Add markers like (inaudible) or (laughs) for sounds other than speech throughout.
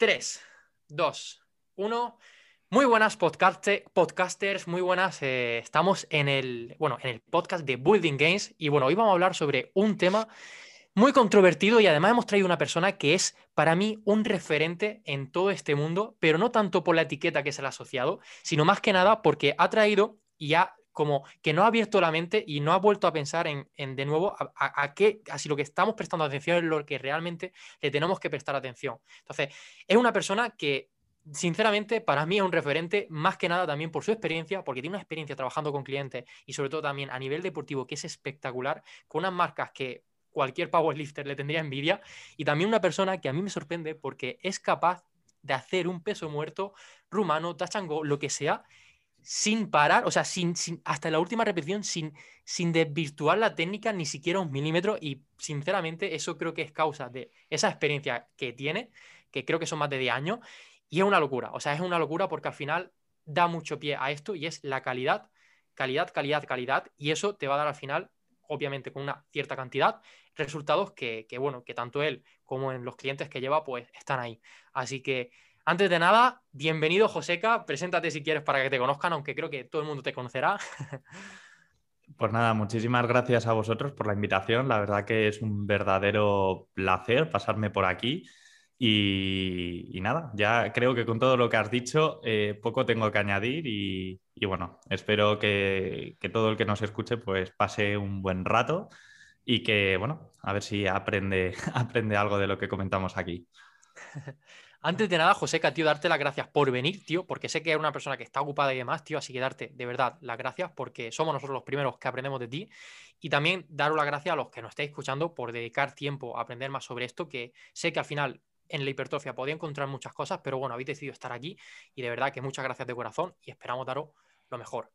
3, 2, 1. Muy buenas podcasters, muy buenas. Eh, estamos en el, bueno, en el podcast de Building Games y bueno, hoy vamos a hablar sobre un tema muy controvertido y además hemos traído una persona que es para mí un referente en todo este mundo, pero no tanto por la etiqueta que se le ha asociado, sino más que nada porque ha traído y ha como que no ha abierto la mente y no ha vuelto a pensar en, de nuevo a, qué, a si lo que estamos prestando atención es lo que realmente le tenemos que prestar atención. Entonces, es una persona que sinceramente, para mí es un referente más que nada también por su experiencia, porque tiene una experiencia trabajando con clientes y sobre todo también a nivel deportivo que es espectacular, con unas marcas que cualquier powerlifter le tendría envidia, y también una persona que a mí me sorprende porque es capaz de hacer un peso muerto rumano, tachango, lo que sea, sin parar, o sea, sin, hasta la última repetición, sin, sin desvirtuar la técnica ni siquiera un milímetro. Y sinceramente, eso creo que es causa de esa experiencia que tiene, que creo que son más de 10 años, y es una locura. O sea, es una locura porque al final da mucho pie a esto y es la calidad, calidad, calidad, calidad. Y eso te va a dar al final, obviamente, con una cierta cantidad, resultados que, que bueno, que tanto él como en los clientes que lleva, pues están ahí. Así que antes de nada, bienvenido Joseca, preséntate si quieres para que te conozcan, aunque creo que todo el mundo te conocerá. (laughs) Pues nada, muchísimas gracias a vosotros por la invitación. La verdad que es un verdadero placer pasarme por aquí. Y, nada, ya creo que con todo lo que has dicho, eh, poco tengo que añadir y, bueno, espero que, que, todo el que nos escuche pues pase un buen rato y que, bueno, a ver si aprende, (laughs) aprende algo de lo que comentamos aquí. (laughs) Antes de nada, Joseca, tío, darte las gracias por venir, tío, porque sé que eres una persona que está ocupada y demás, tío, así que darte de verdad las gracias porque somos nosotros los primeros que aprendemos de ti y también daros las gracias a los que nos estáis escuchando por dedicar tiempo a aprender más sobre esto, que sé que al final en la hipertrofia podía encontrar muchas cosas, pero bueno, habéis decidido estar aquí y de verdad que muchas gracias de corazón y esperamos daros lo mejor.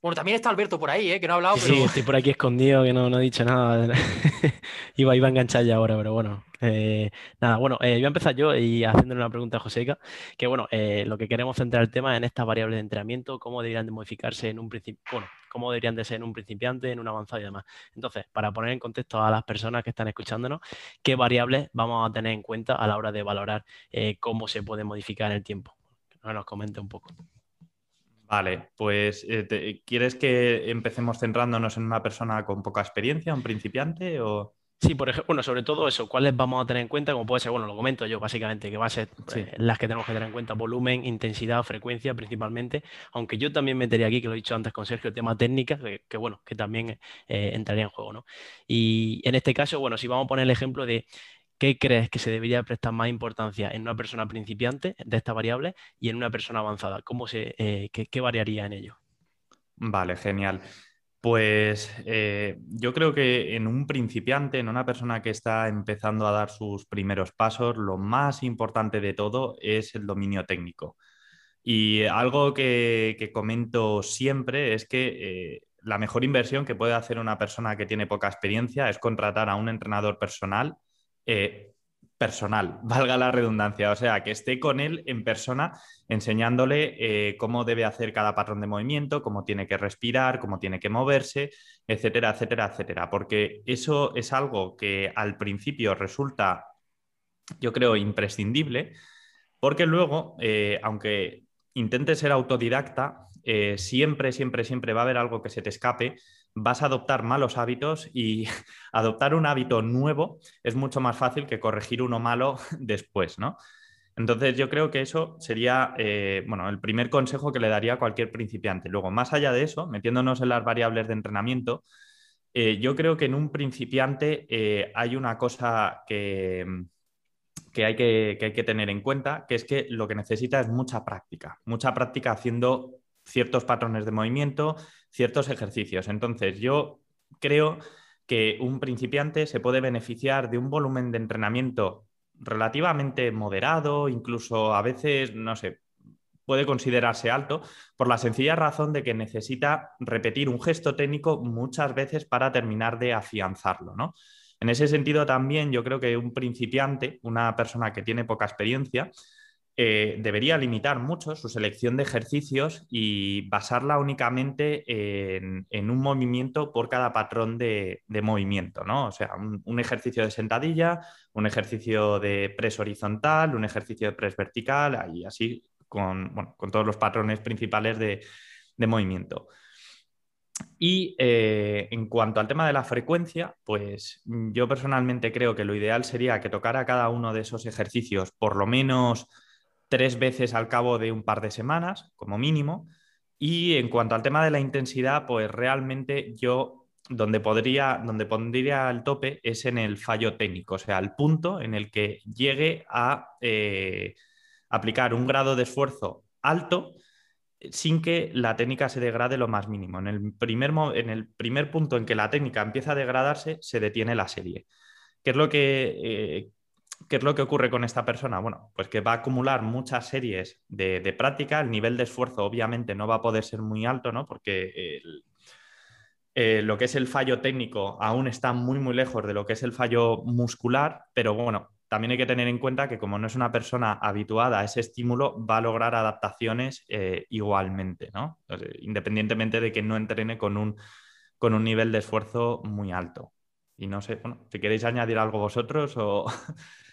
Bueno, también está Alberto por ahí, ¿eh? que no ha hablado. Sí, estoy por aquí escondido, que no, no he dicho nada. (laughs) iba, iba a enganchar ya ahora, pero bueno. Eh, nada, bueno, eh, voy a empezar yo y haciéndole una pregunta a Joseca, que bueno, eh, lo que queremos centrar el tema en estas variables de entrenamiento, cómo deberían de modificarse en un principio, bueno, cómo deberían de ser en un principiante, en un avanzado y demás. Entonces, para poner en contexto a las personas que están escuchándonos, ¿qué variables vamos a tener en cuenta a la hora de valorar cómo se puede modificar en el tiempo? Que nos comente un poco. Vale, pues eh, ¿quieres que empecemos centrándonos en una persona con poca experiencia, un principiante o...? Sí, por ejemplo, bueno, sobre todo eso, ¿cuáles vamos a tener en cuenta? Como puede ser, bueno, lo comento yo básicamente, que va a ser eh, las que tenemos que tener en cuenta, volumen, intensidad, frecuencia principalmente, aunque yo también metería aquí, que lo he dicho antes con Sergio, el tema técnica, que, bueno, que también eh, entraría en juego, ¿no? Y en este caso, bueno, si vamos a poner el ejemplo de ¿qué crees que se debería prestar más importancia en una persona principiante de esta variable y en una persona avanzada? ¿Cómo se, eh, qué, variaría en ello? Vale, genial. Pues eh, yo creo que en un principiante, en una persona que está empezando a dar sus primeros pasos, lo más importante de todo es el dominio técnico. Y algo que, comento siempre es que eh, la mejor inversión que puede hacer una persona que tiene poca experiencia es contratar a un entrenador personal eh, personal, (laughs) valga la redundancia, o sea, que esté con él en persona enseñándole eh, cómo debe hacer cada patrón de movimiento, cómo tiene que respirar, cómo tiene que moverse, etcétera, etcétera, etcétera, porque eso es algo que al principio resulta, yo creo, imprescindible, porque luego, eh, aunque intentes ser autodidacta, siempre, siempre, siempre va a haber algo que se te escape vas a adoptar malos hábitos y (laughs) adoptar un hábito nuevo es mucho más fácil que corregir uno malo (laughs) después, ¿no? Entonces yo creo que eso sería, eh, bueno, el primer consejo que le daría a cualquier principiante. Luego, más allá de eso, metiéndonos en las variables de entrenamiento, eh, yo creo que en un principiante eh, hay una cosa que, que, hay que, que hay que tener en cuenta, que es que lo que necesita es mucha práctica, mucha práctica haciendo ciertos patrones de movimiento, ciertos ejercicios. Entonces, yo creo que un principiante se puede beneficiar de un volumen de entrenamiento relativamente moderado, incluso a veces, no sé, puede considerarse alto, por la sencilla razón de que necesita repetir un gesto técnico muchas veces para terminar de afianzarlo, ¿no? En ese sentido también yo creo que un principiante, una persona que tiene poca experiencia, eh, debería limitar mucho su selección de ejercicios y basarla únicamente en, un movimiento por cada patrón de, movimiento, ¿no? O sea, un, ejercicio de sentadilla, un ejercicio de press horizontal, un ejercicio de press vertical, y así con, todos los patrones principales de, movimiento. Y eh, en cuanto al tema de la frecuencia, pues yo personalmente creo que lo ideal sería que tocara cada uno de esos ejercicios por lo menos tres veces al cabo de un par de semanas, como mínimo. Y en cuanto al tema de la intensidad, pues realmente yo donde podría, donde pondría el tope es en el fallo técnico, o sea, el punto en el que llegue a eh, aplicar un grado de esfuerzo alto sin que la técnica se degrade lo más mínimo. En el primer, en el primer punto en que la técnica empieza a degradarse, se detiene la serie. ¿Qué es lo que, eh, ¿Qué es lo que ocurre con esta persona? Bueno, pues que va a acumular muchas series de, práctica, el nivel de esfuerzo obviamente no va a poder ser muy alto, ¿no? Porque eh, lo que es el fallo técnico aún está muy, muy lejos de lo que es el fallo muscular, pero bueno, también hay que tener en cuenta que como no es una persona habituada a ese estímulo, va a lograr adaptaciones eh, igualmente, ¿no? independientemente de que no entrene con un, con un nivel de esfuerzo muy alto. Y no sé, bueno, si queréis añadir algo vosotros o... (laughs)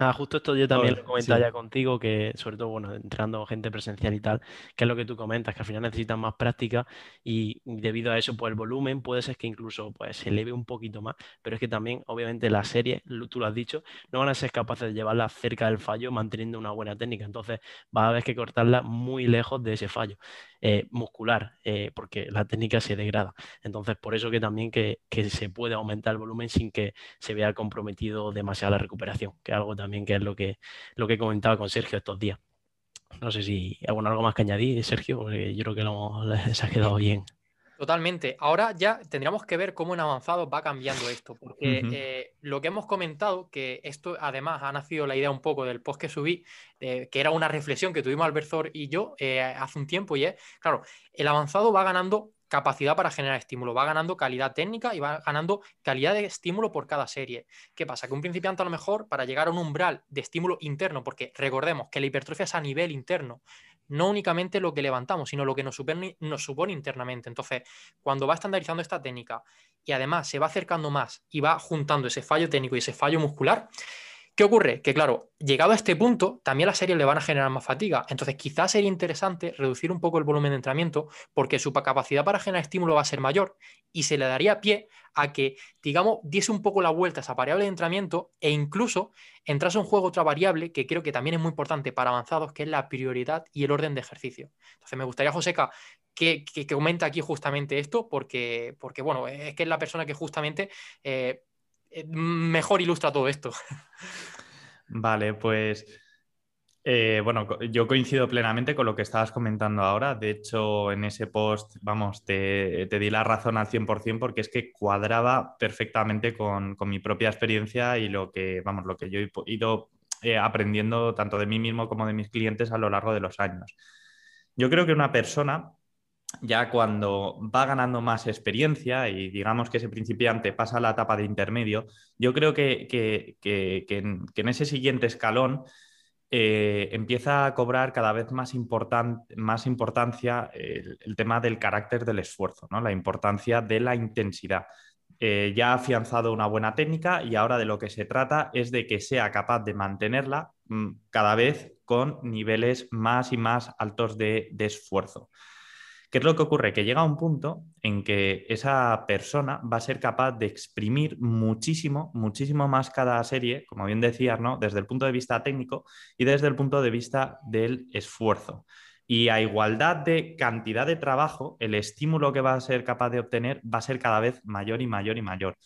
Ah, justo esto yo también lo comentaba ya contigo, que sobre todo, bueno, entrando gente presencial y tal, que es lo que tú comentas, que al final necesitan más práctica y debido a eso, pues el volumen puede ser que incluso pues, se eleve un poquito más, pero es que también, obviamente, las series, tú lo has dicho, no van a ser capaces de llevarla cerca del fallo manteniendo una buena técnica, entonces va a haber que cortarla muy lejos de ese fallo. Eh, muscular, eh, porque la técnica se degrada. Entonces, por eso que también que, se puede aumentar el volumen sin que se vea comprometido demasiado la recuperación, que es algo también que es lo que, lo que comentaba con Sergio estos días. No sé si hay algo más que añadir, Sergio, porque yo creo que lo, (laughs) se ha quedado bien. Totalmente. Ahora ya tendríamos que ver cómo en avanzado va cambiando esto, porque eh, lo que hemos comentado, que esto además ha nacido la idea un poco del post que subí, que era una reflexión que tuvimos Albertor y yo eh, hace un tiempo, y es, claro, el avanzado va ganando capacidad para generar estímulo, va ganando calidad técnica y va ganando calidad de estímulo por cada serie. ¿Qué pasa? Que un principiante a lo mejor para llegar a un umbral de estímulo interno, porque recordemos que la hipertrofia es a nivel interno, no únicamente lo que levantamos, sino lo que nos supone, nos supone internamente. Entonces, cuando va estandarizando esta técnica y además se va acercando más y va juntando ese fallo técnico y ese fallo muscular, ¿Qué ocurre? Que claro, llegado a este punto, también las series le van a generar más fatiga. Entonces, quizás sería interesante reducir un poco el volumen de entrenamiento porque su capacidad para generar estímulo va a ser mayor y se le daría pie a que, digamos, diese un poco la vuelta a esa variable de entrenamiento e incluso entrase en juego otra variable que creo que también es muy importante para avanzados, que es la prioridad y el orden de ejercicio. Entonces, me gustaría, Joseca, que, que, comente aquí justamente esto porque, porque, bueno, es que es la persona que justamente... Eh, mejor ilustra todo esto. Vale, pues eh, bueno, yo coincido plenamente con lo que estabas comentando ahora. De hecho, en ese post, vamos, te, di la razón al 100% porque es que cuadraba perfectamente con, mi propia experiencia y lo que, vamos, lo que yo he ido eh, aprendiendo tanto de mí mismo como de mis clientes a lo largo de los años. Yo creo que una persona ya cuando va ganando más experiencia y digamos que ese principiante pasa a la etapa de intermedio, yo creo que, en, ese siguiente escalón eh, empieza a cobrar cada vez más, más importancia el, tema del carácter del esfuerzo, ¿no? la importancia de la intensidad. Eh, ya ha afianzado una buena técnica y ahora de lo que se trata es de que sea capaz de mantenerla mm, cada vez con niveles más y más altos de esfuerzo. ¿Qué es lo que ocurre? Que llega un punto en que esa persona va a ser capaz de exprimir muchísimo, muchísimo más cada serie, como bien decías, ¿no? Desde el punto de vista técnico y desde el punto de vista del esfuerzo. Y a igualdad de cantidad de trabajo, el estímulo que va a ser capaz de obtener va a ser cada vez mayor y mayor y mayor.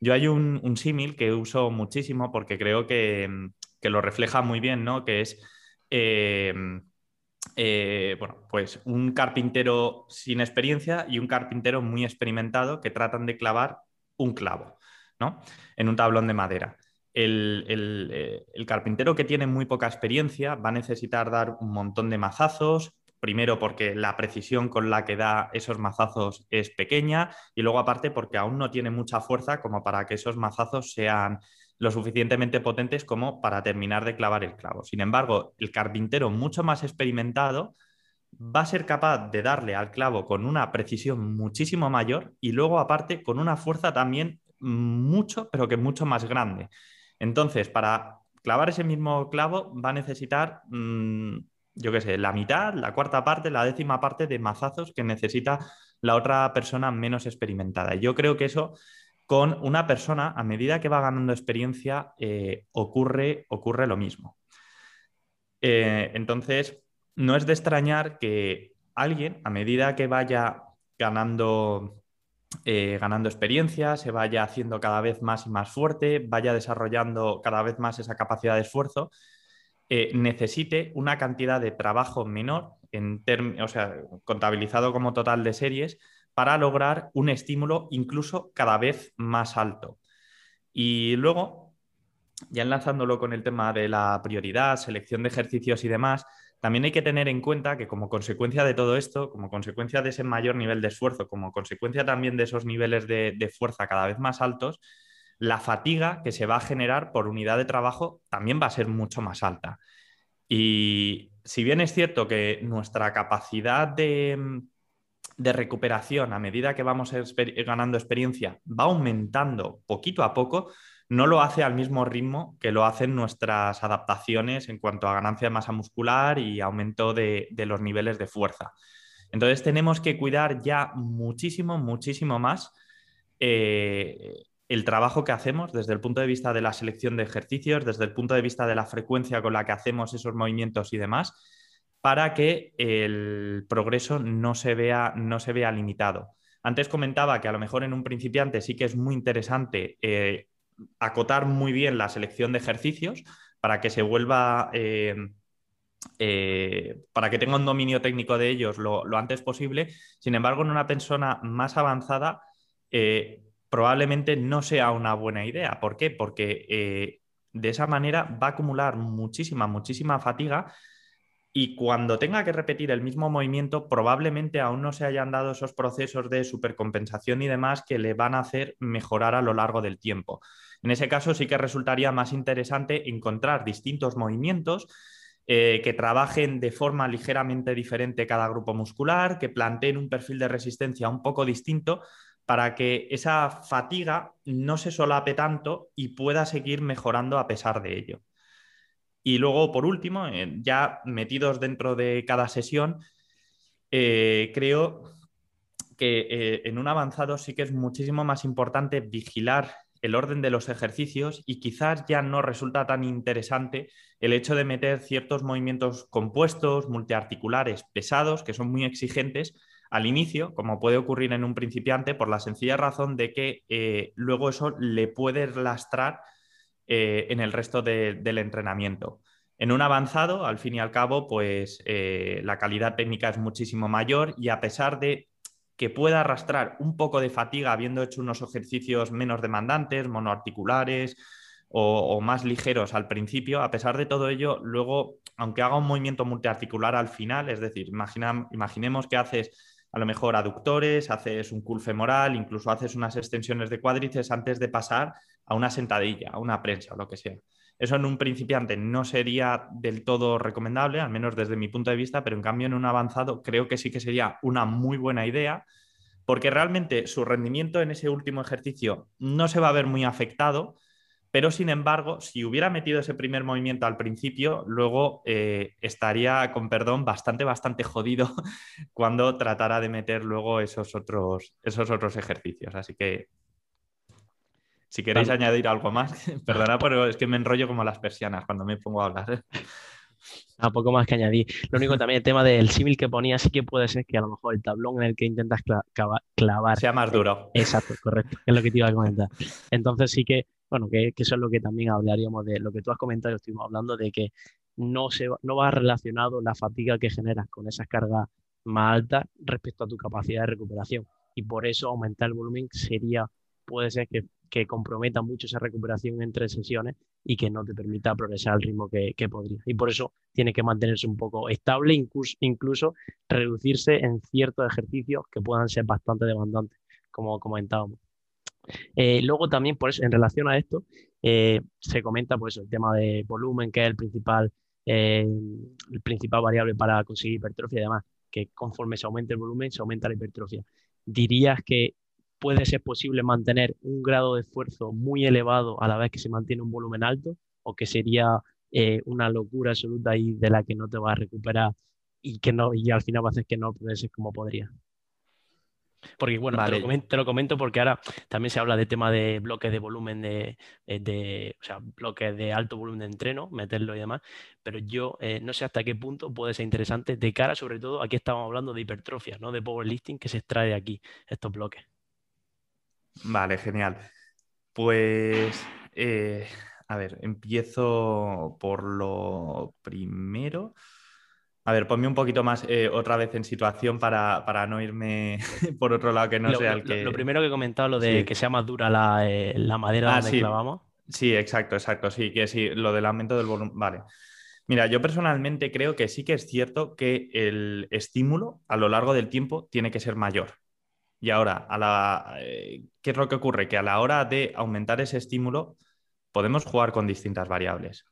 Yo hay un, símil que uso muchísimo porque creo que, lo refleja muy bien, ¿no? Que es eh, eh, bueno, pues un carpintero sin experiencia y un carpintero muy experimentado que tratan de clavar un clavo, ¿no? En un tablón de madera. Eh, el, carpintero que tiene muy poca experiencia va a necesitar dar un montón de mazazos, primero porque la precisión con la que da esos mazazos es pequeña y luego aparte porque aún no tiene mucha fuerza como para que esos mazazos sean lo suficientemente potentes como para terminar de clavar el clavo. Sin embargo, el carpintero mucho más experimentado va a ser capaz de darle al clavo con una precisión muchísimo mayor y luego aparte con una fuerza también mucho, pero que mucho más grande. Entonces, para clavar ese mismo clavo va a necesitar, mm, yo qué sé, la mitad, la cuarta parte, la décima parte de mazazos que necesita la otra persona menos experimentada. Yo creo que eso con una persona, a medida que va ganando experiencia, eh, ocurre, ocurre lo mismo. Eh, entonces, no es de extrañar que alguien, a medida que vaya ganando, eh, ganando experiencia, se vaya haciendo cada vez más y más fuerte, vaya desarrollando cada vez más esa capacidad de esfuerzo, necesite una cantidad de trabajo menor, en o sea, contabilizado como total de series, para lograr un estímulo incluso cada vez más alto. Y luego, ya enlazándolo con el tema de la prioridad, selección de ejercicios y demás, también hay que tener en cuenta que como consecuencia de todo esto, como consecuencia de ese mayor nivel de esfuerzo, como consecuencia también de esos niveles de, de fuerza cada vez más altos, la fatiga que se va a generar por unidad de trabajo también va a ser mucho más alta. Y si bien es cierto que nuestra capacidad de, de recuperación a medida que vamos ganando experiencia va aumentando poquito a poco, no lo hace al mismo ritmo que lo hacen nuestras adaptaciones en cuanto a ganancia de masa muscular y aumento de, los niveles de fuerza. Entonces tenemos que cuidar ya muchísimo, muchísimo más eh, el trabajo que hacemos desde el punto de vista de la selección de ejercicios, desde el punto de vista de la frecuencia con la que hacemos esos movimientos y demás, para que el progreso no se vea, no se vea limitado. Antes comentaba que a lo mejor en un principiante sí que es muy interesante eh, acotar muy bien la selección de ejercicios para que se vuelva, eh, eh, para que tenga un dominio técnico de ellos lo, antes posible. Sin embargo, en una persona más avanzada probablemente no sea una buena idea. ¿Por qué? Porque de esa manera va a acumular muchísima, muchísima fatiga y cuando tenga que repetir el mismo movimiento, probablemente aún no se hayan dado esos procesos de supercompensación y demás que le van a hacer mejorar a lo largo del tiempo. En ese caso sí que resultaría más interesante encontrar distintos movimientos eh, que trabajen de forma ligeramente diferente cada grupo muscular, que planteen un perfil de resistencia un poco distinto para que esa fatiga no se solape tanto y pueda seguir mejorando a pesar de ello. Y luego, por último, eh, ya metidos dentro de cada sesión, eh, creo que eh, en un avanzado sí que es muchísimo más importante vigilar el orden de los ejercicios y quizás ya no resulta tan interesante el hecho de meter ciertos movimientos compuestos, multiarticulares, pesados, que son muy exigentes al inicio, como puede ocurrir en un principiante, por la sencilla razón de que luego eso le puede lastrar eh, en el resto del entrenamiento. En un avanzado, al fin y al cabo, pues eh, la calidad técnica es muchísimo mayor y a pesar de que pueda arrastrar un poco de fatiga habiendo hecho unos ejercicios menos demandantes, monoarticulares o, más ligeros al principio, a pesar de todo ello, luego, aunque haga un movimiento multiarticular al final, es decir, imaginemos que haces a lo mejor aductores, haces un cool femoral, incluso haces unas extensiones de cuádriceps antes de pasar a una sentadilla, a una prensa o lo que sea. Eso en un principiante no sería del todo recomendable, al menos desde mi punto de vista, pero en cambio en un avanzado creo que sí que sería una muy buena idea, porque realmente su rendimiento en ese último ejercicio no se va a ver muy afectado, pero sin embargo, si hubiera metido ese primer movimiento al principio, luego eh, estaría, con perdón, bastante, bastante jodido (laughs) cuando tratara de meter luego esos otros, esos otros ejercicios. Así que si queréis añadir algo más, (laughs) perdona, pero es que me enrollo como las persianas cuando me pongo a hablar. A (laughs) poco más que añadir. Lo único también el tema del símil que ponía sí que puede ser que a lo mejor el tablón en el que intentas clavar sea más duro. Exacto, correcto, es lo que te iba a comentar. Entonces sí que, bueno, que, eso es lo que también hablaríamos de lo que tú has comentado, estuvimos hablando de que no, se, no va relacionado la fatiga que generas con esas cargas más altas respecto a tu capacidad de recuperación. Y por eso aumentar el volumen sería, puede ser que que comprometa mucho esa recuperación entre sesiones y que no te permita progresar al ritmo que, podría. Y por eso tiene que mantenerse un poco estable, incluso, incluso reducirse en ciertos ejercicios que puedan ser bastante demandantes, como comentábamos. Eh, luego también, por eso, en relación a esto, eh, se comenta pues, el tema de volumen, que es el principal, eh, el principal variable para conseguir hipertrofia y que conforme se aumenta el volumen, se aumenta la hipertrofia. ¿Dirías que puede ser posible mantener un grado de esfuerzo muy elevado a la vez que se mantiene un volumen alto? ¿O que sería una locura absoluta y de la que no te vas a recuperar y que no, y al final va a hacer que no progreses como podría? Porque bueno, te, lo comento, porque ahora también se habla de tema de bloques de volumen de, eh, o sea, bloques de alto volumen de entreno, meterlo y demás, pero yo eh, no sé hasta qué punto puede ser interesante de cara, sobre todo, aquí estamos hablando de hipertrofia, ¿no? De powerlifting que se extrae de aquí, estos bloques. Vale, genial. Pues, eh, a ver, empiezo por lo primero. A ver, ponme un poquito más eh, otra vez en situación para, no irme (laughs) por otro lado que no sea el que. Lo, primero que he comentado, lo de que sea más dura la, eh, madera ah, donde clavamos. Sí, exacto, exacto. Sí, que sí, lo del aumento del volumen. Vale. Mira, yo personalmente creo que sí que es cierto que el estímulo a lo largo del tiempo tiene que ser mayor. Y ahora, a la, eh, ¿qué es lo que ocurre? Que a la hora de aumentar ese estímulo, podemos jugar con distintas variables.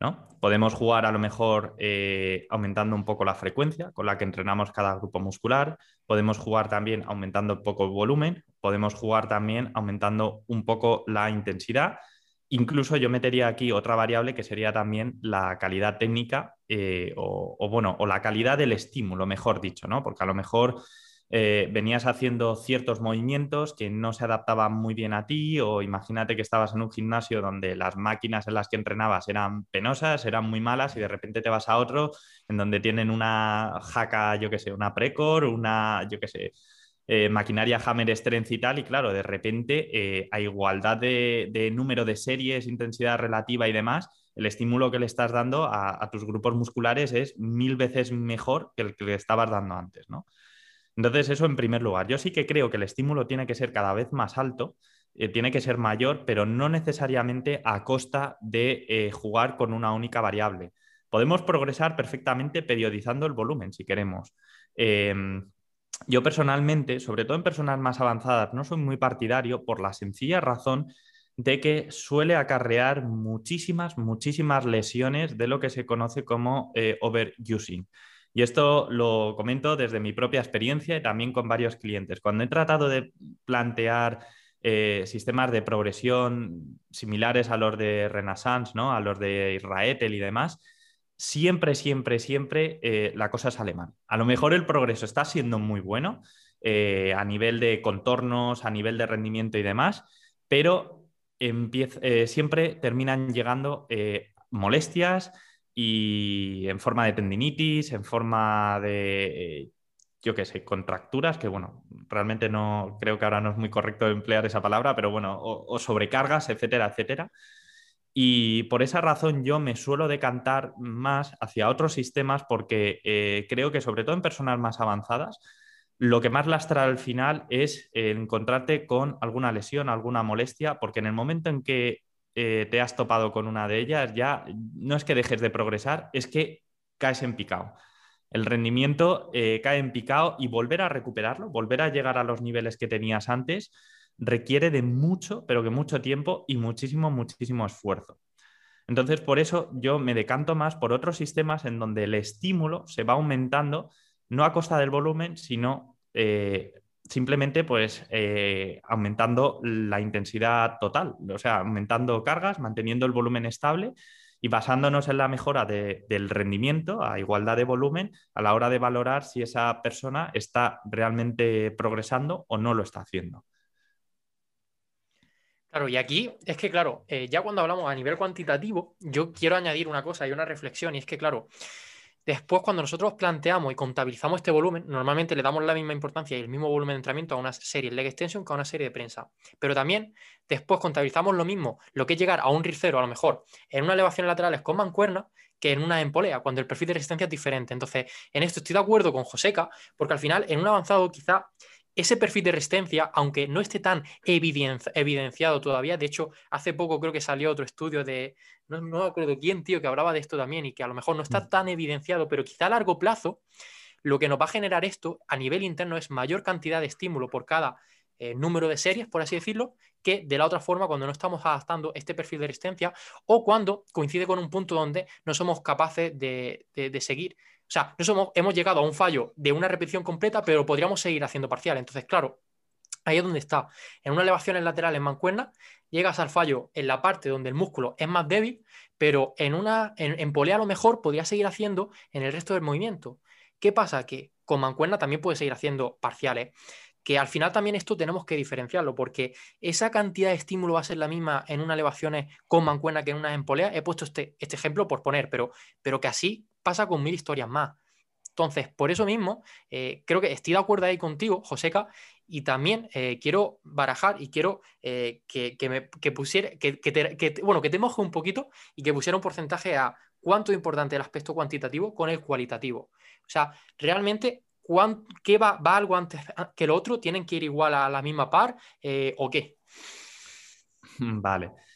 ¿No? Podemos jugar a lo mejor eh, aumentando un poco la frecuencia con la que entrenamos cada grupo muscular, podemos jugar también aumentando un poco el volumen, podemos jugar también aumentando un poco la intensidad. Incluso yo metería aquí otra variable que sería también la calidad técnica eh, o, o, bueno, o la calidad del estímulo, mejor dicho, ¿no? Porque a lo mejor eh, venías haciendo ciertos movimientos que no se adaptaban muy bien a ti o imagínate que estabas en un gimnasio donde las máquinas en las que entrenabas eran penosas, eran muy malas y de repente te vas a otro en donde tienen una jaca, yo qué sé, una Precor, una, yo qué sé, eh, maquinaria Hammer Strength y tal, y claro, de repente eh, a igualdad de, número de series, intensidad relativa y demás, el estímulo que le estás dando a, a, tus grupos musculares es mil veces mejor que el que le estabas dando antes, ¿no? Entonces, eso en primer lugar. Yo sí que creo que el estímulo tiene que ser cada vez más alto, eh, tiene que ser mayor, pero no necesariamente a costa de eh, jugar con una única variable. Podemos progresar perfectamente periodizando el volumen si queremos. Em, yo personalmente, sobre todo en personas más avanzadas, no soy muy partidario por la sencilla razón de que suele acarrear muchísimas, muchísimas lesiones de lo que se conoce como eh, overusing. Y esto lo comento desde mi propia experiencia y también con varios clientes. Cuando he tratado de plantear eh, sistemas de progresión similares a los de Renaissance, a los de Israetel y demás, siempre, siempre, siempre eh, la cosa sale mal. A lo mejor el progreso está siendo muy bueno eh, a nivel de contornos, a nivel de rendimiento y demás, pero siempre terminan llegando molestias, y en forma de tendinitis, en forma de, eh, yo qué sé, contracturas, que bueno, realmente no creo que ahora no es muy correcto emplear esa palabra, pero bueno, o, sobrecargas, etcétera, etcétera. Y por esa razón yo me suelo decantar más hacia otros sistemas porque eh, creo que sobre todo en personas más avanzadas, lo que más lastra al final es encontrarte con alguna lesión, alguna molestia, porque en el momento en que eh, te has topado con una de ellas, ya no es que dejes de progresar, es que caes en picado. El rendimiento eh, cae en picado y volver a recuperarlo, volver a llegar a los niveles que tenías antes, requiere de mucho, pero que mucho tiempo y muchísimo, muchísimo esfuerzo. Entonces, por eso yo me decanto más por otros sistemas en donde el estímulo se va aumentando, no a costa del volumen, sino eh, simplemente pues eh, aumentando la intensidad total, o sea, aumentando cargas, manteniendo el volumen estable y basándonos en la mejora del rendimiento a igualdad de volumen a la hora de valorar si esa persona está realmente progresando o no lo está haciendo. Claro, y aquí es que, claro, eh, ya cuando hablamos a nivel cuantitativo, yo quiero añadir una cosa y una reflexión, y es que, claro, Después, cuando nosotros planteamos y contabilizamos este volumen, normalmente le damos la misma importancia y el mismo volumen de entrenamiento a una serie leg extension que a una serie de prensa. Pero también después contabilizamos lo mismo, lo que es llegar a un RIR 0, a lo mejor en una elevación laterales con mancuerna, que en una empolea, cuando el perfil de resistencia es diferente. Entonces, en esto estoy de acuerdo con Joseca, porque al final, en un avanzado, quizá ese perfil de resistencia, aunque no esté tan evidenciado todavía, de hecho, hace poco creo que salió otro estudio de, no, no me acuerdo quién, tío, que hablaba de esto también y que a lo mejor no está mm. tan evidenciado, pero quizá a largo plazo, lo que nos va a generar esto a nivel interno es mayor cantidad de estímulo por cada eh, número de series, por así decirlo, que de la otra forma cuando no estamos adaptando este perfil de resistencia o cuando coincide con un punto donde no somos capaces de, seguir. O sea, no somos, hemos llegado a un fallo de una repetición completa, pero podríamos seguir haciendo parcial. Entonces, claro, ahí es donde está. En una elevación en lateral en mancuerna, llegas al fallo en la parte donde el músculo es más débil, pero en una en, polea a lo mejor podría seguir haciendo en el resto del movimiento. ¿Qué pasa? Que con mancuerna también puede seguir haciendo parciales. Que al final también esto tenemos que diferenciarlo, porque esa cantidad de estímulo va a ser la misma en unas elevaciones con mancuerna que en unas en polea. He puesto este, este ejemplo por poner, pero, pero que así pasa con mil historias más. Entonces, por eso mismo, eh, creo que estoy de acuerdo ahí contigo, Joseca, y también eh, quiero barajar y quiero eh, que, me pusiera, que, bueno, que te moje un poquito y que pusiera un porcentaje a cuánto es importante el aspecto cuantitativo con el cualitativo. O sea, realmente, ¿qué va, va, algo antes que el otro? ¿Tienen que ir igual a la misma par o qué? (laughs) Vale.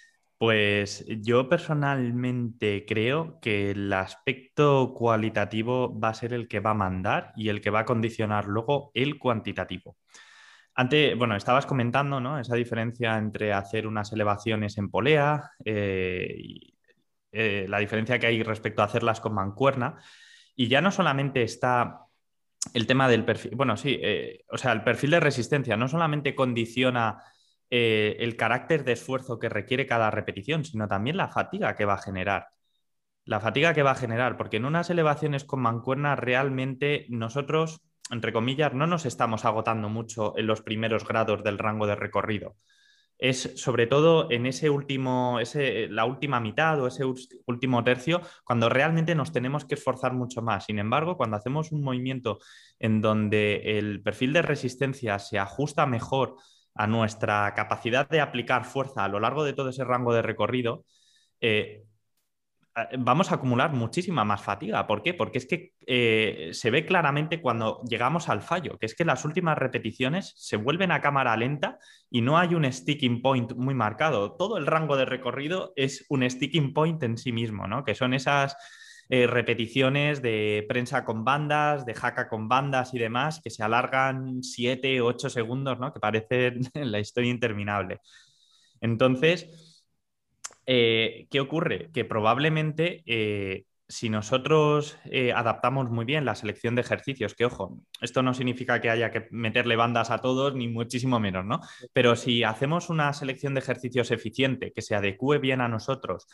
Pues yo personalmente creo que el aspecto cualitativo va a ser el que va a mandar y el que va a condicionar luego el cuantitativo. Antes, bueno, estabas comentando ¿no? esa diferencia entre hacer unas elevaciones en polea eh, y eh, la diferencia que hay respecto a hacerlas con mancuerna. Y ya no solamente está el tema del perfil, bueno, sí, eh, o sea, el perfil de resistencia no solamente condiciona eh, el carácter de esfuerzo que requiere cada repetición, sino también la fatiga que va a generar. La fatiga que va a generar, porque en unas elevaciones con mancuerna realmente nosotros, entre comillas, no nos estamos agotando mucho en los primeros grados del rango de recorrido. Es sobre todo en ese último, ese, la última mitad o ese último tercio, cuando realmente nos tenemos que esforzar mucho más. Sin embargo, cuando hacemos un movimiento en donde el perfil de resistencia se ajusta mejor a nuestra capacidad de aplicar fuerza a lo largo de todo ese rango de recorrido, eh, vamos a acumular muchísima más fatiga. ¿Por qué? Porque es que eh, se ve claramente cuando llegamos al fallo, que es que las últimas repeticiones se vuelven a cámara lenta y no hay un sticking point muy marcado. Todo el rango de recorrido es un sticking point en sí mismo, ¿no? Que son esas eh, repeticiones de prensa con bandas, de jaca con bandas y demás, que se alargan 7, 8 segundos, ¿no? que parecen (laughs) la historia interminable. Entonces, eh, ¿qué ocurre? Que probablemente eh, si nosotros adaptamos muy bien la selección de ejercicios, que ojo, esto no significa que haya que meterle bandas a todos, ni muchísimo menos, ¿no? Pero si hacemos una selección de ejercicios eficiente, que se adecue bien a nosotros,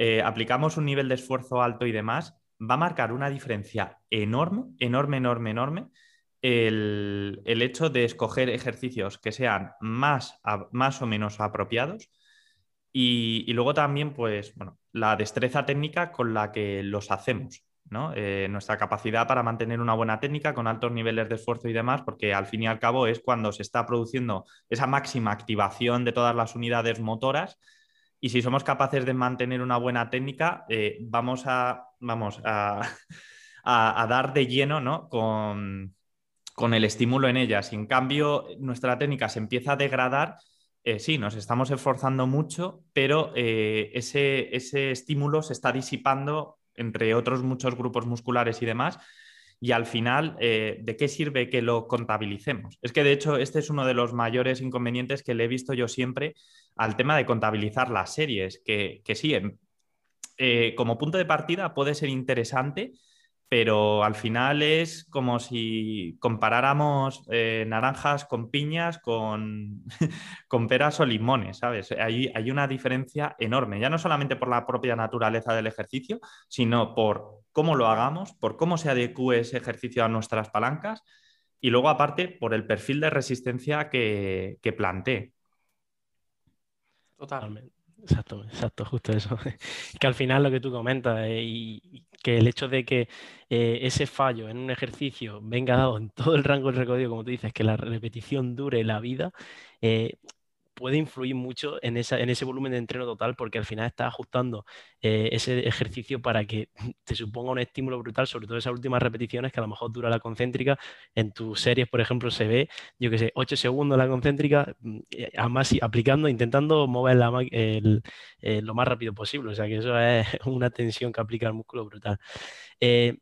eh, aplicamos un nivel de esfuerzo alto y demás, va a marcar una diferencia enorme, enorme, enorme, enorme el, hecho de escoger ejercicios que sean más, más o menos apropiados y, luego también, pues, bueno, la destreza técnica con la que los hacemos. ¿no? Eh, nuestra capacidad para mantener una buena técnica con altos niveles de esfuerzo y demás, porque al fin y al cabo es cuando se está produciendo esa máxima activación de todas las unidades motoras y si somos capaces de mantener una buena técnica, eh, vamos, a, vamos a, (laughs) dar de lleno ¿no? con, el estímulo en ella. Si en cambio nuestra técnica se empieza a degradar, eh, sí, nos estamos esforzando mucho, pero eh, ese, ese estímulo se está disipando entre otros muchos grupos musculares y demás y al final, ¿de qué sirve que lo contabilicemos? Es que de hecho este es uno de los mayores inconvenientes que le he visto yo siempre al tema de contabilizar las series, que, que sí, eh, como punto de partida puede ser interesante, pero al final es como si comparáramos eh, naranjas con piñas, con, (laughs) con, peras o limones, ¿sabes? Hay, hay una diferencia enorme, ya no solamente por la propia naturaleza del ejercicio, sino por cómo lo hagamos, por cómo se adecue ese ejercicio a nuestras palancas y luego aparte por el perfil de resistencia que, que. Totalmente. Exacto, exacto, justo eso. (laughs) que al final lo que tú comentas eh, y que el hecho de que eh, ese fallo en un ejercicio venga dado en todo el rango del recorrido, como tú dices, que la repetición dure la vida, eh, puede influir mucho en, ese volumen de entreno total porque al final estás ajustando eh, ese ejercicio para que (laughs) te suponga un estímulo brutal, sobre todo esas últimas repeticiones que a lo mejor dura la concéntrica. En tus series, por ejemplo, se ve, yo que sé, 8 segundos la concéntrica, mm, además aplicando, intentando mover la, lo más rápido posible. O sea que eso es (laughs) una tensión que aplica el músculo brutal. Eh,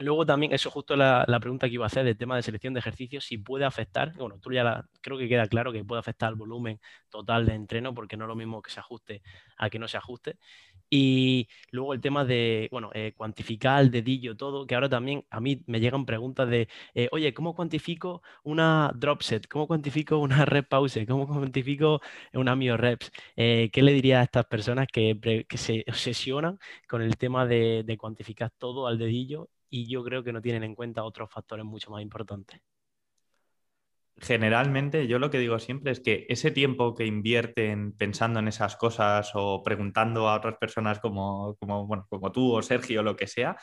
Luego también, eso justo la, pregunta que iba a hacer del tema de selección de ejercicios, si puede afectar, bueno, tú ya creo que queda claro que puede afectar al volumen total de entreno, porque no es lo mismo que se ajuste a que no se ajuste. Y luego el tema de, bueno, eh, cuantificar el dedillo, todo, que ahora también a mí me llegan preguntas de, eh, oye, ¿cómo cuantifico una drop set? ¿Cómo cuantifico una rep pause? ¿Cómo cuantifico una mio reps? Eh, ¿qué le diría a estas personas que, se obsesionan con el tema de cuantificar todo al dedillo y yo creo que no tienen en cuenta otros factores mucho más importantes? generalmente yo lo que digo siempre es que ese tiempo que invierten pensando en esas cosas o preguntando a otras personas como, como, bueno, como tú o Sergio o lo que sea,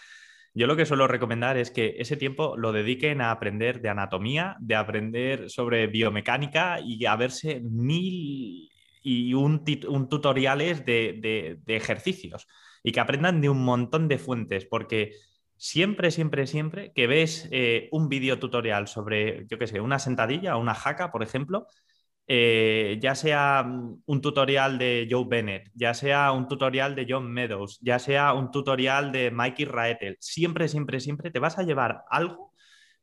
yo lo que suelo recomendar es que ese tiempo lo dediquen a aprender de anatomía, de aprender sobre biomecánica y a verse mil y un, un tutoriales de, de, de ejercicios y que aprendan de un montón de fuentes, porque siempre, siempre, siempre que ves eh, un video tutorial sobre, yo qué sé, una sentadilla o una jaca, por ejemplo, eh, ya sea mm, un tutorial de Joe Bennett, ya sea un tutorial de John Meadows, ya sea un tutorial de Mikey Raetel, siempre, siempre, siempre te vas a llevar algo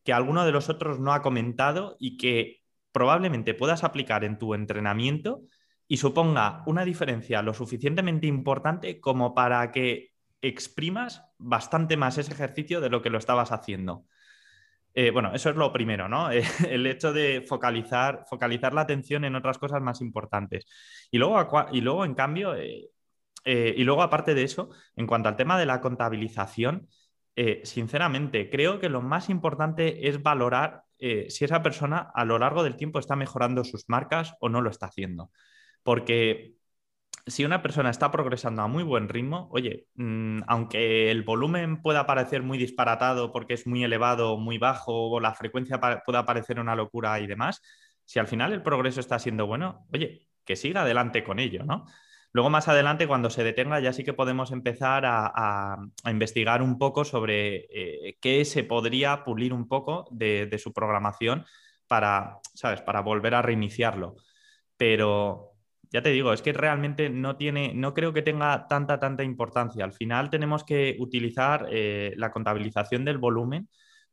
que alguno de los otros no ha comentado y que probablemente puedas aplicar en tu entrenamiento y suponga una diferencia lo suficientemente importante como para que exprimas bastante más ese ejercicio de lo que lo estabas haciendo. Eh, bueno, eso es lo primero, ¿no? (laughs) el hecho de focalizar, focalizar la atención en otras cosas más importantes. Y luego, y luego en cambio, eh, eh, y luego aparte de eso, en cuanto al tema de la contabilización, sinceramente, creo que lo más importante es valorar si esa persona a lo largo del tiempo está mejorando sus marcas o no lo está haciendo. Porque si una persona está progresando a muy buen ritmo, oye, mm, aunque el volumen pueda parecer muy disparatado porque es muy elevado muy bajo, o la frecuencia pueda parecer una locura y demás, si al final el progreso está siendo bueno, oye, que siga adelante con ello, ¿no? Luego más adelante, cuando se detenga, ya sí que podemos empezar a, investigar un poco sobre eh, qué se podría pulir un poco de su programación para, ¿sabes? Para volver a reiniciarlo. Pero, ya te digo, es que realmente no tiene, no creo que tenga tanta, tanta importancia. Al final tenemos que utilizar eh, la contabilización del volumen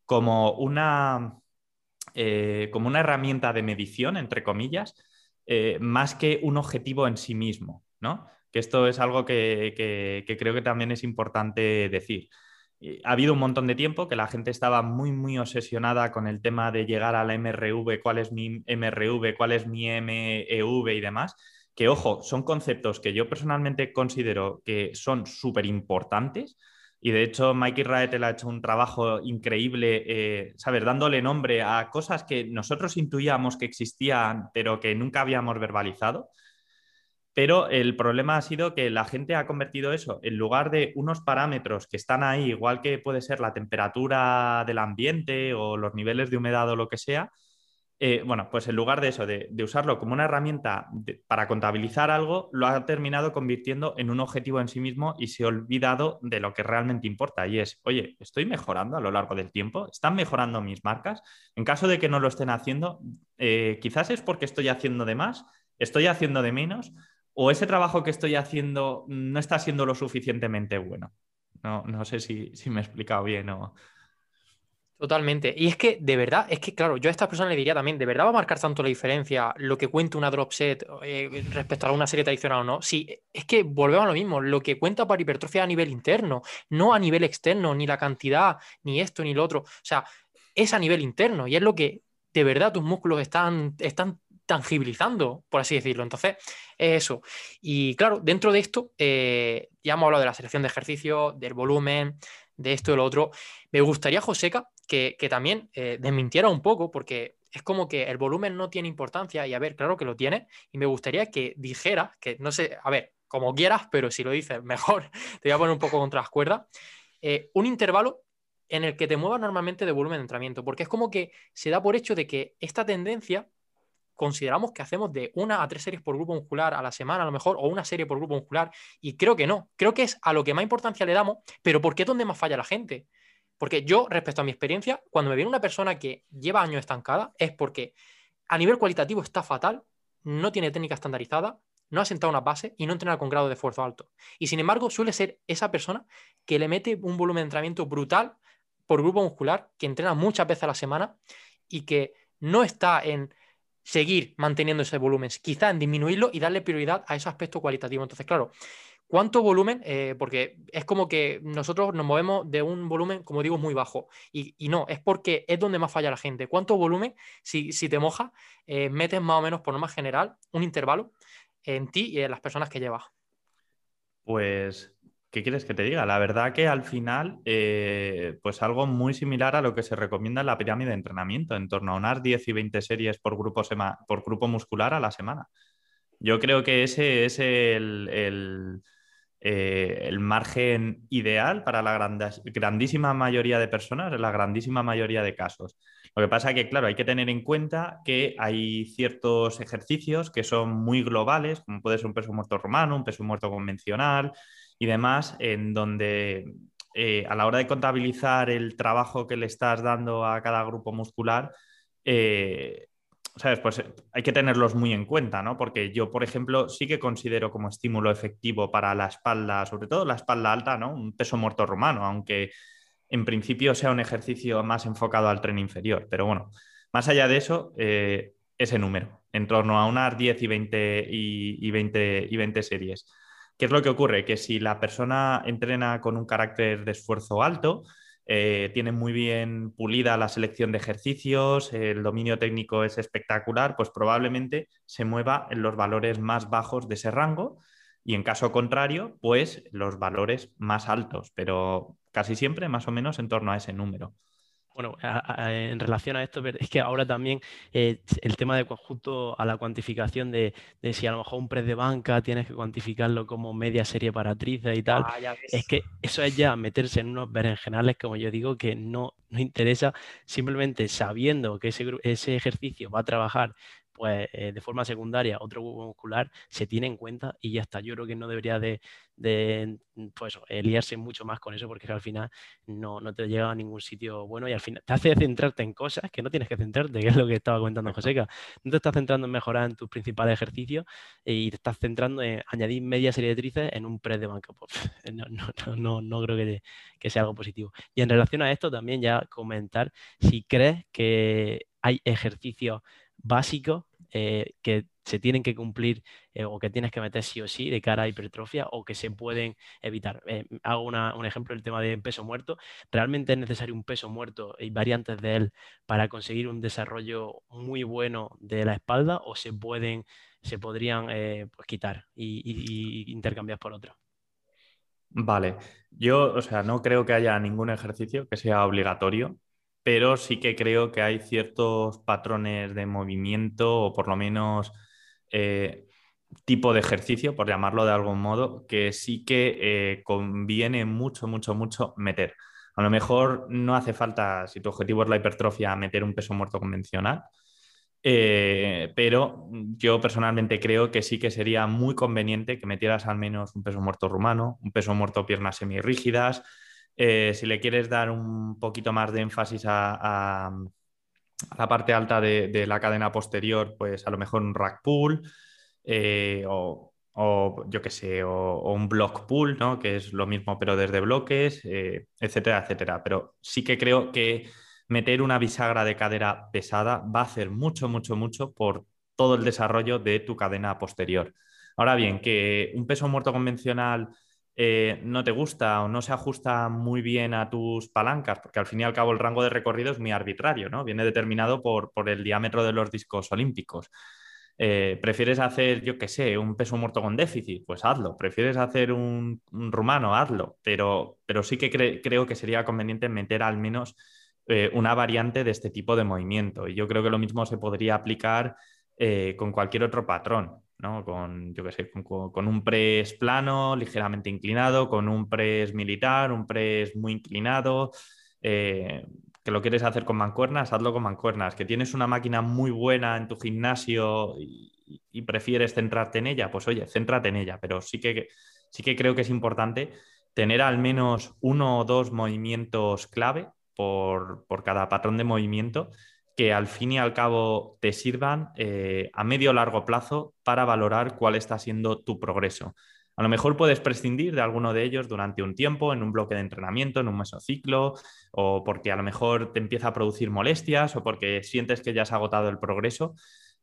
como una, eh, como una herramienta de medición, entre comillas, eh, más que un objetivo en sí mismo, ¿no? Que esto es algo que, que creo que también es importante decir. Ha habido un montón de tiempo que la gente estaba muy, muy obsesionada con el tema de llegar a la MRV, cuál es mi MRV, cuál es mi MEV y demás que ojo, son conceptos que yo personalmente considero que son súper importantes. Y de hecho, Mikey Raetel ha hecho un trabajo increíble, eh. Dándole nombre a cosas que nosotros intuíamos que existían, pero que nunca habíamos verbalizado. Pero el problema ha sido que la gente ha convertido eso en lugar de unos parámetros que están ahí, igual que puede ser la temperatura del ambiente o los niveles de humedad o lo que sea, eh, bueno, pues en lugar de eso, de, usarlo como una herramienta para contabilizar algo, lo ha terminado convirtiendo en un objetivo en sí mismo y se ha olvidado de lo que realmente importa. Y es, oye, ¿estoy mejorando a lo largo del tiempo? ¿Están mejorando mis marcas? En caso de que no lo estén haciendo, eh, quizás es porque estoy haciendo de más, estoy haciendo de menos, o ese trabajo que estoy haciendo no está siendo lo suficientemente bueno. No, no sé si, si me he explicado bien o... Totalmente. Y es que, de verdad, es que, claro, yo a esta persona le diría también, ¿de verdad va a marcar tanto la diferencia lo que cuenta una drop set eh, respecto a una serie tradicional o no? Sí, es que volvemos a lo mismo, lo que cuenta para hipertrofia a nivel interno, no a nivel externo, ni la cantidad, ni esto, ni lo otro. O sea, es a nivel interno y es lo que de verdad tus músculos están, están tangibilizando, por así decirlo. Entonces, eso. Y claro, dentro de esto, eh, ya hemos hablado de la selección de ejercicio, del volumen, de esto y lo otro. Me gustaría, Joseca, que, también eh, desmintiera un poco, porque es como que el volumen no tiene importancia, y a ver, claro que lo tiene, y me gustaría que dijera, que no sé, a ver, como quieras, pero si lo dices (laughs) mejor, te voy a poner un poco contra las cuerdas, eh, un intervalo en el que te muevas normalmente de volumen de entrenamiento, porque es como que se da por hecho de que esta tendencia consideramos que hacemos de una a tres series por grupo muscular a la semana a lo mejor, o una serie por grupo muscular, y creo que no, creo que es a lo que más importancia le damos, pero ¿por qué es donde más falla la gente? Porque yo, respecto a mi experiencia, cuando me viene una persona que lleva años estancada, es porque a nivel cualitativo está fatal, no tiene técnica estandarizada, no ha sentado una base y no entrena con grado de esfuerzo alto. Y sin embargo, suele ser esa persona que le mete un volumen de entrenamiento brutal por grupo muscular, que entrena muchas veces a la semana y que no está en seguir manteniendo ese volumen, quizá en disminuirlo y darle prioridad a ese aspecto cualitativo. Entonces, claro, ¿cuánto volumen? Eh, porque es como que nosotros nos movemos de un volumen, como digo, muy bajo. Y, no, es porque es donde más falla la gente. ¿Cuánto volumen, si, te mojas, eh, metes más o menos por norma general un intervalo en ti y en las personas que llevas? Pues ¿Qué quieres que te diga? La verdad que al final, eh, pues algo muy similar a lo que se recomienda en la pirámide de entrenamiento, en torno a unas 10 y 20 series por grupo, por grupo muscular a la semana. Yo creo que ese es el, el, eh, margen ideal para la grandísima mayoría de personas, la grandísima mayoría de casos. Lo que pasa es que, claro, hay que tener en cuenta que hay ciertos ejercicios que son muy globales, como puede ser un peso muerto romano, un peso muerto convencional, y demás, en donde eh, a la hora de contabilizar el trabajo que le estás dando a cada grupo muscular, eh, ¿sabes? Pues eh, hay que tenerlos muy en cuenta, ¿no? Porque yo, por ejemplo, sí que considero como estímulo efectivo para la espalda, sobre todo la espalda alta, ¿no? Un peso muerto romano, aunque en principio sea un ejercicio más enfocado al tren inferior. Pero bueno, más allá de eso, ese número, en torno a unas 10 y 20, y, 20, y 20 series. ¿Qué es lo que ocurre? Que si la persona entrena con un carácter de esfuerzo alto, eh, tiene muy bien pulida la selección de ejercicios, el dominio técnico es espectacular, pues probablemente se mueva en los valores más bajos de ese rango y en caso contrario, pues los valores más altos, pero casi siempre más o menos en torno a ese número. Bueno, en relación a esto, es que ahora también eh, el tema de conjunto a la cuantificación de, si a lo mejor un press de banca tienes que cuantificarlo como media serie para tríceps y tal, ah, es que eso es ya meterse en unos berenjenales, como yo digo, que no, no interesa, simplemente sabiendo que ese, ese ejercicio va a trabajar pues eh, de forma secundaria otro grupo muscular se tiene en cuenta y ya está. Yo creo que no debería de, mm, pues, liarse mucho más con eso porque al final no, te llega a ningún sitio bueno y al final te hace centrarte en cosas que no tienes que centrarte, que es lo que estaba comentando Joseca. No te estás centrando en mejorar en tus principales ejercicios y te estás centrando en añadir media serie de tríceps en un press de banca. Pues, (laughs) no, no, no, creo que, que sea algo positivo. Y en relación a esto también ya comentar si crees que hay ejercicios básicos eh, que se tienen que cumplir eh, o que tienes que meter sí o sí de cara a hipertrofia o que se pueden evitar. Eh, hago un ejemplo, el tema de peso muerto. ¿Realmente es necesario un peso muerto y variantes de él para conseguir un desarrollo muy bueno de la espalda o se pueden, se podrían pues quitar y, y intercambiar por otro? Vale, yo, o sea, no creo que haya ningún ejercicio que sea obligatorio pero sí que creo que hay ciertos patrones de movimiento o por lo menos eh, tipo de ejercicio, por llamarlo de algún modo, que sí que eh, conviene mucho, mucho, mucho meter. A lo mejor no hace falta, si tu objetivo es la hipertrofia, meter un peso muerto convencional, eh, pero yo personalmente creo que sí que sería muy conveniente que metieras al menos un peso muerto rumano, un peso muerto piernas semirrígidas, eh, si le quieres dar un poquito más de énfasis a, la parte alta de, la cadena posterior, pues a lo mejor un rack pull eh, o, yo qué sé, o, un block pull, ¿no? que es lo mismo pero desde bloques, eh, etcétera, etcétera. Pero sí que creo que meter una bisagra de cadera pesada va a hacer mucho, mucho, mucho por todo el desarrollo de tu cadena posterior. Ahora bien, que un peso muerto convencional eh, no te gusta o no se ajusta muy bien a tus palancas, porque al fin y al cabo el rango de recorrido es muy arbitrario, ¿no? Viene determinado por, el diámetro de los discos olímpicos. Eh, ¿Prefieres hacer, yo qué sé, un peso muerto con déficit? Pues hazlo. ¿Prefieres hacer un, rumano? Hazlo. Pero, pero sí que creo que sería conveniente meter al menos eh, una variante de este tipo de movimiento. Y yo creo que lo mismo se podría aplicar con cualquier otro patrón. Con, yo sé, con, un press plano, ligeramente inclinado, con un press militar, un press muy inclinado. Eh, que lo quieres hacer con mancuernas, hazlo con mancuernas. Que tienes una máquina muy buena en tu gimnasio y, prefieres centrarte en ella, pues oye, céntrate en ella. Pero sí que, sí que creo que es importante tener al menos uno o dos movimientos clave por, por cada patrón de movimiento que al fin y al cabo te sirvan eh, a medio o largo plazo para valorar cuál está siendo tu progreso. A lo mejor puedes prescindir de alguno de ellos durante un tiempo, en un bloque de entrenamiento, en un mesociclo, o porque a lo mejor te empieza a producir molestias o porque sientes que ya has agotado el progreso,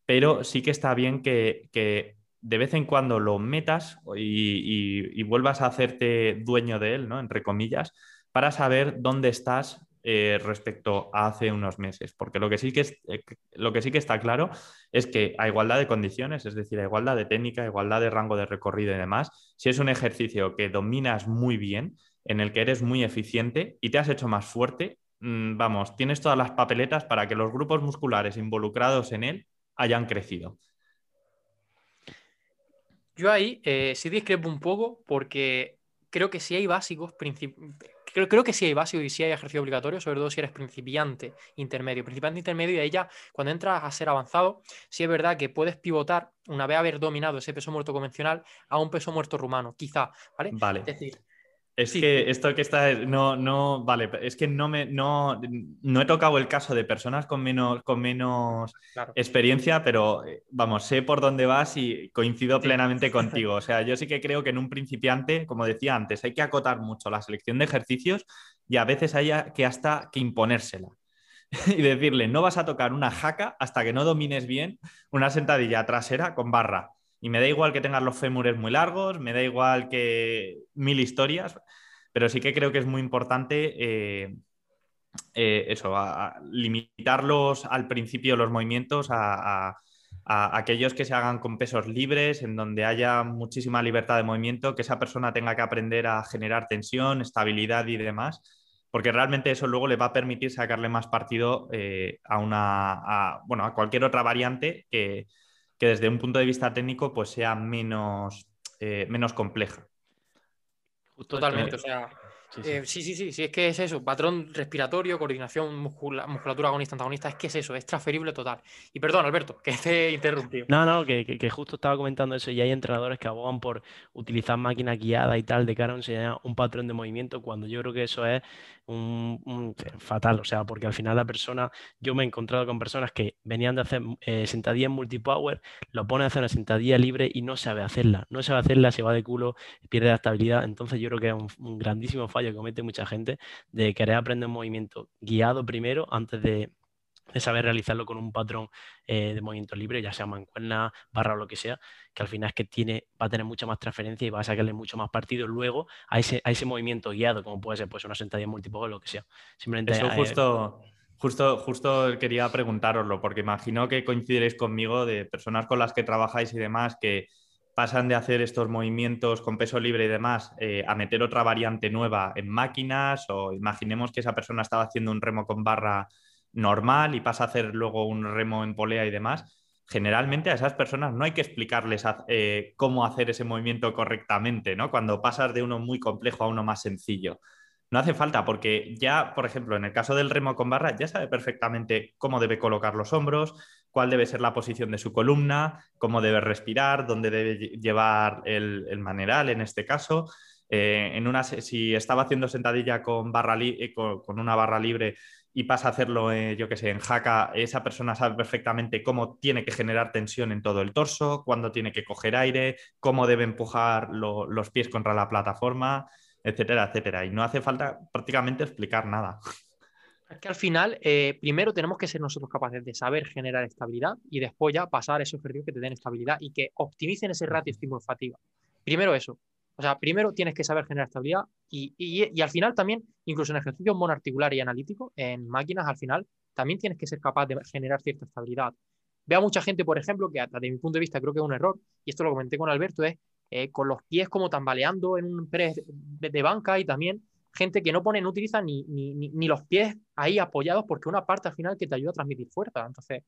pero sí que está bien que, de vez en cuando lo metas y, y, vuelvas a hacerte dueño de él, ¿no? Entre comillas, para saber dónde estás eh, respecto a hace unos meses, porque lo que, sí que eh, lo que sí que está claro es que a igualdad de condiciones, es decir, a igualdad de técnica, a igualdad de rango de recorrido y demás, si es un ejercicio que dominas muy bien, en el que eres muy eficiente y te has hecho más fuerte, mm, vamos, tienes todas las papeletas para que los grupos musculares involucrados en él hayan crecido. Yo ahí eh, sí discrepo un poco porque creo que sí hay básicos, creo, creo que sí hay básicos y sí hay ejercicio obligatorio, sobre todo si eres principiante intermedio. Principiante intermedio y ahí ya, cuando entras a ser avanzado, sí es verdad que puedes pivotar, una vez haber dominado ese peso muerto convencional, a un peso muerto rumano, quizá, ¿vale? Vale. Es decir, es que esto que está, no, no, vale, es que no me, no, no he tocado el caso de personas con menos, con menos experiencia, pero eh, vamos, sé por dónde vas y coincido plenamente (laughs) contigo. O sea, yo sí que creo que en un principiante, como decía antes, hay que acotar mucho la selección de ejercicios y a veces hay que hasta que imponérsela. (laughs) y decirle, no vas a tocar una jaca hasta que no domines bien una sentadilla trasera con barra y me da igual que tengas los fémures muy largos, me da igual que mil historias, pero sí que creo que es muy importante eh, eh, eso, limitarlos al principio los movimientos a, aquellos que se hagan con pesos libres, en donde haya muchísima libertad de movimiento, que esa persona tenga que aprender a generar tensión, estabilidad y demás, porque realmente eso luego le va a permitir sacarle más partido eh, a una, bueno, a cualquier otra variante que que desde un punto de vista técnico pues sea menos, eh, menos compleja. Totalmente, o sea, eh, sí, sí. sí, sí, es que es eso, patrón respiratorio, coordinación, musculatura agonista-antagonista, es que es eso, es transferible total. Y perdón, Alberto, que te interrumpí. No, no, que, justo estaba comentando eso y hay entrenadores que abogan por utilizar máquinas guiadas y tal de cara a enseñar un patrón de movimiento cuando yo creo que eso es un, fatal, o sea, porque al final la persona, yo me he encontrado con personas que venían de hacer eh, sentadillas multipower, lo ponen a hacer una sentadilla libre y no sabe hacerla, no sabe hacerla, se va de culo, pierde la estabilidad, entonces yo creo que es un, grandísimo fallo que comete mucha gente de querer aprender un movimiento guiado primero antes de, saber realizarlo con un patrón eh, de movimiento libre, ya sea mancuerna, barra o lo que sea, que al final es que tiene, va a tener mucha más transferencia y va a sacarle mucho más partido luego a ese, a ese movimiento guiado, como puede ser pues, una sentadilla múltiple o lo que sea. Simplemente, Eso eh, justo, justo, justo quería preguntároslo, porque imagino que coincidiréis conmigo de personas con las que trabajáis y demás que pasan de hacer estos movimientos con peso libre y demás eh, a meter otra variante nueva en máquinas o imaginemos que esa persona estaba haciendo un remo con barra normal y pasa a hacer luego un remo en polea y demás, generalmente a esas personas no hay que explicarles eh, cómo hacer ese movimiento correctamente, ¿no? Cuando pasas de uno muy complejo a uno más sencillo. No hace falta porque ya, por ejemplo, en el caso del remo con barra, ya sabe perfectamente cómo debe colocar los hombros, cuál debe ser la posición de su columna, cómo debe respirar, dónde debe llevar el, maneral en este caso. Eh, en una, si estaba haciendo sentadilla con, barra eh, con una barra libre, y pasa a hacerlo, eh, yo que sé, en jaca, esa persona sabe perfectamente cómo tiene que generar tensión en todo el torso, cuándo tiene que coger aire, cómo debe empujar los pies contra la plataforma, etcétera, etcétera. Y no hace falta prácticamente explicar nada. (laughs) Es que al final, eh, primero tenemos que ser nosotros capaces de saber generar estabilidad y después ya pasar a esos ejercicios que te den estabilidad y que optimicen ese ratio estímulo-fatiga. Primero eso. O sea, primero tienes que saber generar estabilidad y, al final también, incluso en ejercicios monoarticular y analítico, en máquinas, al final también tienes que ser capaz de generar cierta estabilidad. Veo a mucha gente, por ejemplo, que desde mi punto de vista creo que es un error, y esto lo comenté con Alberto, es eh, con los pies como tambaleando en un press de, banca y también gente que no pone, no utiliza ni, ni, ni, los pies ahí apoyados porque una parte al final que te ayuda a transmitir fuerza. Entonces,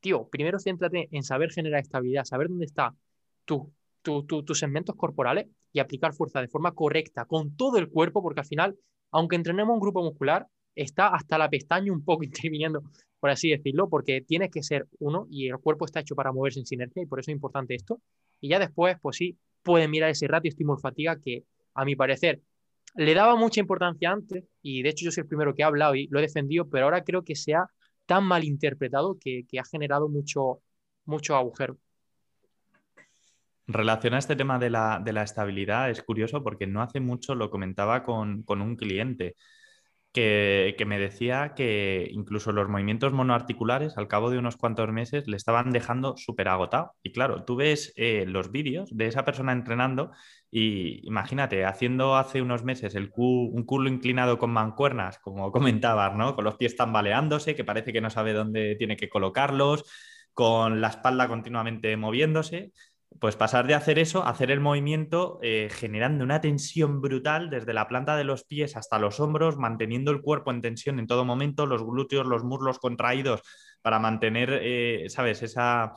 tío, primero céntrate en saber generar estabilidad, saber dónde está tu, tus segmentos corporales y aplicar fuerza de forma correcta con todo el cuerpo, porque al final, aunque entrenemos un grupo muscular, está hasta la pestaña un poco (laughs) interviniendo, por así decirlo, porque tienes que ser uno y el cuerpo está hecho para moverse en sinergia y por eso es importante esto. Y ya después, pues sí, pueden mirar ese ratio estímulo-fatiga que, a mi parecer, le daba mucha importancia antes y de hecho yo soy el primero que ha hablado y lo he defendido, pero ahora creo que se ha tan mal interpretado que, que ha generado mucho, mucho agujero. Relaciona este tema de la, estabilidad, es curioso porque no hace mucho lo comentaba con, con un cliente que, me decía que incluso los movimientos monoarticulares al cabo de unos cuantos meses le estaban dejando súper agotado. Y claro, tú ves eh, los vídeos de esa persona entrenando y imagínate, haciendo hace unos meses el un culo inclinado con mancuernas, como comentabas, ¿no? Con los pies tambaleándose, que parece que no sabe dónde tiene que colocarlos, con la espalda continuamente moviéndose pues pasar de hacer eso hacer el movimiento eh, generando una tensión brutal desde la planta de los pies hasta los hombros, manteniendo el cuerpo en tensión en todo momento, los glúteos, los muslos contraídos para mantener, eh, ¿sabes?, esa,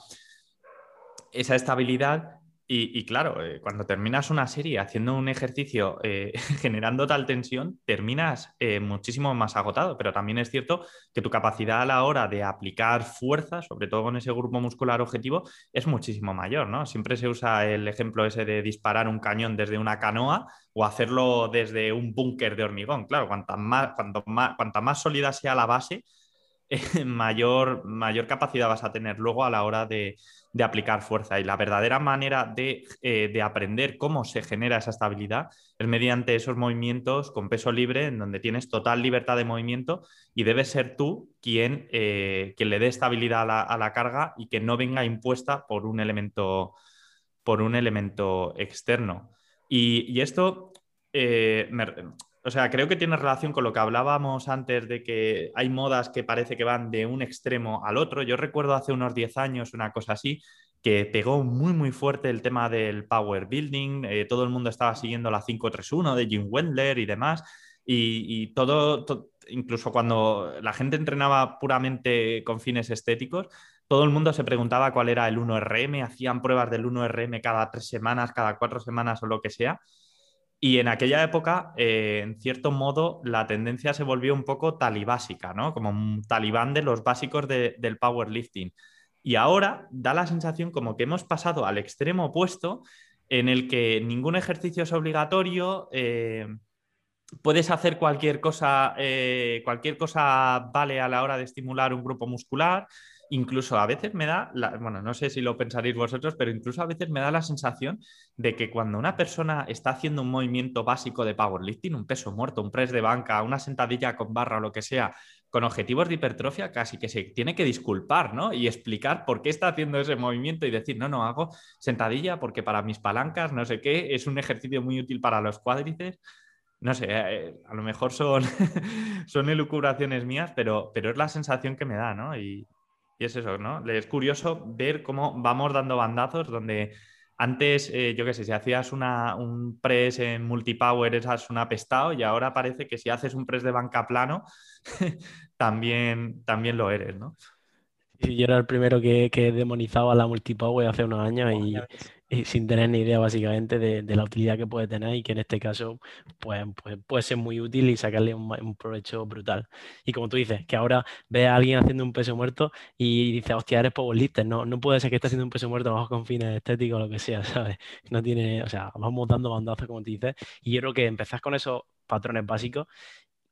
esa estabilidad y, claro, eh, cuando terminas una serie haciendo un ejercicio eh, (laughs) generando tal tensión, terminas eh, muchísimo más agotado, pero también es cierto que tu capacidad a la hora de aplicar fuerza, sobre todo con ese grupo muscular objetivo, es muchísimo mayor, ¿no? Siempre se usa el ejemplo ese de disparar un cañón desde una canoa o hacerlo desde un búnker de hormigón. Claro, cuanta más, cuanto más, cuanta más sólida sea la base, (laughs) mayor, mayor capacidad vas a tener luego a la hora de, aplicar fuerza. Y la verdadera manera eh, de, aprender cómo se genera esa estabilidad es mediante esos movimientos con peso libre, en donde tienes total libertad de movimiento y debes ser tú quien, eh, le dé estabilidad a la, carga y que no venga impuesta por un elemento, por un elemento externo. Y, esto eh, o sea, creo que tiene relación con lo que hablábamos antes de que hay modas que parece que van de un extremo al otro. Yo recuerdo hace unos 10 años una cosa así, que pegó muy, muy fuerte el tema del power building. Eh, todo el mundo estaba siguiendo la 531 de Jim Wendler y demás. Y, todo, incluso cuando la gente entrenaba puramente con fines estéticos, todo el mundo se preguntaba cuál era el 1RM, hacían pruebas del 1RM cada tres semanas, cada cuatro semanas o lo que sea. Y en aquella época, eh, en cierto modo, la tendencia se volvió un poco talibásica, ¿no? Como un talibán de los básicos del powerlifting. Y ahora da la sensación como que hemos pasado al extremo opuesto, en el que ningún ejercicio es obligatorio, eh, puedes hacer cualquier cosa, eh, cualquier cosa vale a la hora de estimular un grupo muscular. Incluso a veces me da, bueno, no sé si lo pensaréis vosotros, pero incluso a veces me da la sensación de que cuando una persona está haciendo un movimiento básico de powerlifting, un peso muerto, un press de banca, una sentadilla con barra o lo que sea, con objetivos de hipertrofia, casi que se tiene que disculpar, ¿no? Y explicar por qué está haciendo ese movimiento y decir, no, no, hago sentadilla porque para mis palancas, no sé qué, es un ejercicio muy útil para los cuádriceps no sé, eh, a lo mejor son, (laughs) son elucubraciones mías, pero, pero es la sensación que me da, ¿no? Y es eso, ¿no? Es curioso ver cómo vamos dando bandazos donde antes, eh, yo qué sé, si hacías una, un press en multipower eras un apestado y ahora parece que si haces un press de banca plano (laughs) también, también lo eres, ¿no? Sí, yo era el primero que, que demonizaba la multipower hace unos años y, y sin tener ni idea básicamente de, la utilidad que puede tener y que en este caso pues, pues puede ser muy útil y sacarle un, provecho brutal. Y como tú dices, que ahora ve a alguien haciendo un peso muerto y dice, hostia, eres powerlifter, no, no puede ser que esté haciendo un peso muerto bajo con fines estéticos o lo que sea, (laughs) ¿sabes? No tiene, o sea, vamos dando bandazos como tú dices y yo creo que empezás con esos patrones básicos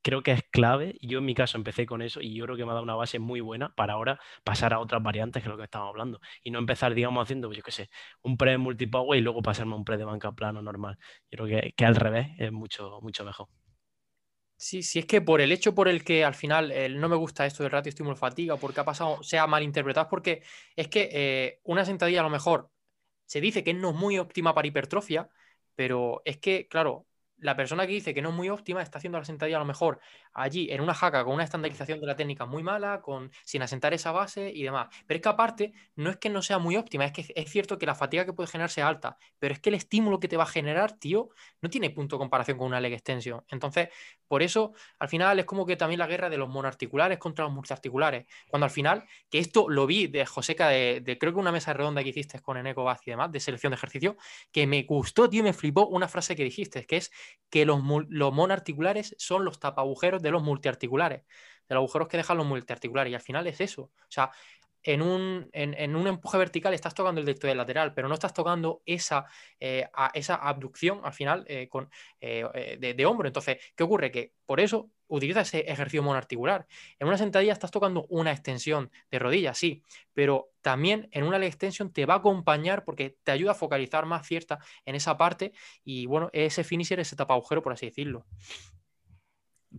creo que es clave. Yo en mi caso empecé con eso y yo creo que me ha dado una base muy buena para ahora pasar a otras variantes que es lo que estamos hablando. Y no empezar, digamos, haciendo, yo qué sé, un pre multipower y luego pasarme a un pre de banca plano normal. Yo creo que, que al revés es mucho, mucho mejor. Sí, sí, es que por el hecho por el que al final no me gusta esto del ratio estímulo-fatiga, porque ha pasado, sea malinterpretado, porque es que eh, una sentadilla a lo mejor se dice que no es muy óptima para hipertrofia, pero es que, claro, la persona que dice que no es muy óptima está haciendo la sentadilla a lo mejor allí en una jaca con una estandarización de la técnica muy mala, con, sin asentar esa base y demás. Pero es que aparte, no es que no sea muy óptima, es que es cierto que la fatiga que puede generar sea alta, pero es que el estímulo que te va a generar, tío, no tiene punto de comparación con una leg extension. Entonces, por eso, al final es como que también la guerra de los monoarticulares contra los multiarticulares. Cuando al final, que esto lo vi de Joseca, de, de creo que una mesa redonda que hiciste con Eneco Baz y demás, de selección de ejercicio, que me gustó, tío, me flipó una frase que dijiste, que es que los, los monoarticulares son los tapagujeros de los multiarticulares, de los agujeros que dejan los multiarticulares. Y al final es eso. O sea, en un, en, un empuje vertical estás tocando el deltoide lateral, pero no estás tocando esa, eh, esa abducción al final eh, eh, de, hombro. Entonces, ¿qué ocurre? Que por eso utiliza ese ejercicio monoarticular. En una sentadilla estás tocando una extensión de rodilla, sí, pero también en una leg extension te va a acompañar porque te ayuda a focalizar más cierta en esa parte y bueno, ese finisher, ese tapa agujero, por así decirlo.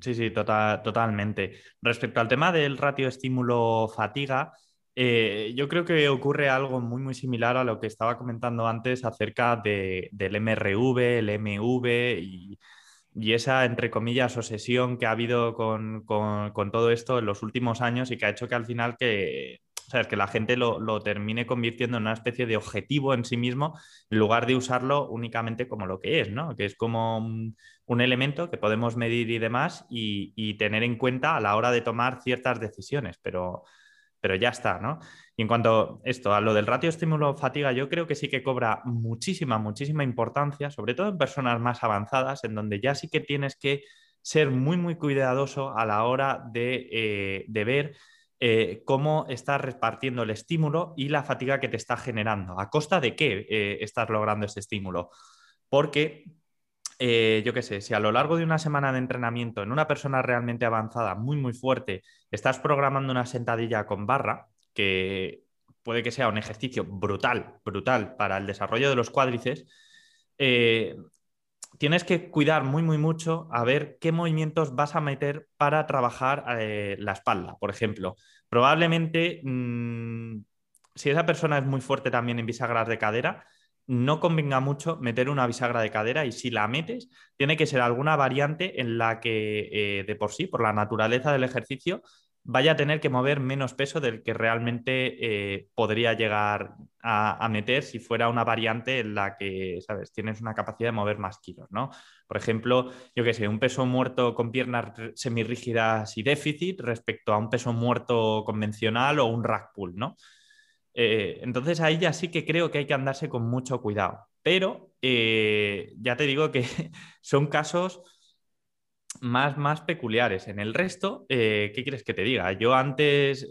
Sí, sí, tota-, totalmente. Respecto al tema del ratio estímulo-fatiga, eh, yo creo que ocurre algo muy, muy similar a lo que estaba comentando antes acerca del MRV, el MV y, esa, entre comillas, obsesión que ha habido con, todo esto en los últimos años y que ha hecho que al final que, que la gente lo, lo, termine convirtiendo en una especie de objetivo en sí mismo en lugar de usarlo únicamente como lo que es, ¿no? Que es como un elemento que podemos medir y demás y, tener en cuenta a la hora de tomar ciertas decisiones, pero, pero ya está, ¿no? Y en cuanto a esto, a lo del ratio estímulo-fatiga, yo creo que sí que cobra muchísima, muchísima importancia, sobre todo en personas más avanzadas, en donde ya sí que tienes que ser muy, muy cuidadoso a la hora de, eh, ver eh, cómo estás repartiendo el estímulo y la fatiga que te está generando. ¿A costa de qué eh, estás logrando ese estímulo? Porque eh, yo qué sé, si a lo largo de una semana de entrenamiento en una persona realmente avanzada, muy, muy fuerte, estás programando una sentadilla con barra, que puede que sea un ejercicio brutal, brutal para el desarrollo de los cuádriceps, eh, tienes que cuidar muy, muy mucho a ver qué movimientos vas a meter para trabajar eh, la espalda, por ejemplo. Probablemente, mm, si esa persona es muy fuerte también en bisagras de cadera, no convenga mucho meter una bisagra de cadera y si la metes, tiene que ser alguna variante en la que eh, de por sí, por la naturaleza del ejercicio, vaya a tener que mover menos peso del que realmente eh, podría llegar a, meter si fuera una variante en la que, ¿sabes?, tienes una capacidad de mover más kilos, ¿no? Por ejemplo, yo qué sé, un peso muerto con piernas semirrígidas y déficit respecto a un peso muerto convencional o un rack pull, ¿no? Eh, entonces ahí ya sí que creo que hay que andarse con mucho cuidado. Pero eh, ya te digo que (laughs) son casos más, más peculiares. En el resto, eh, ¿qué quieres que te diga? Yo antes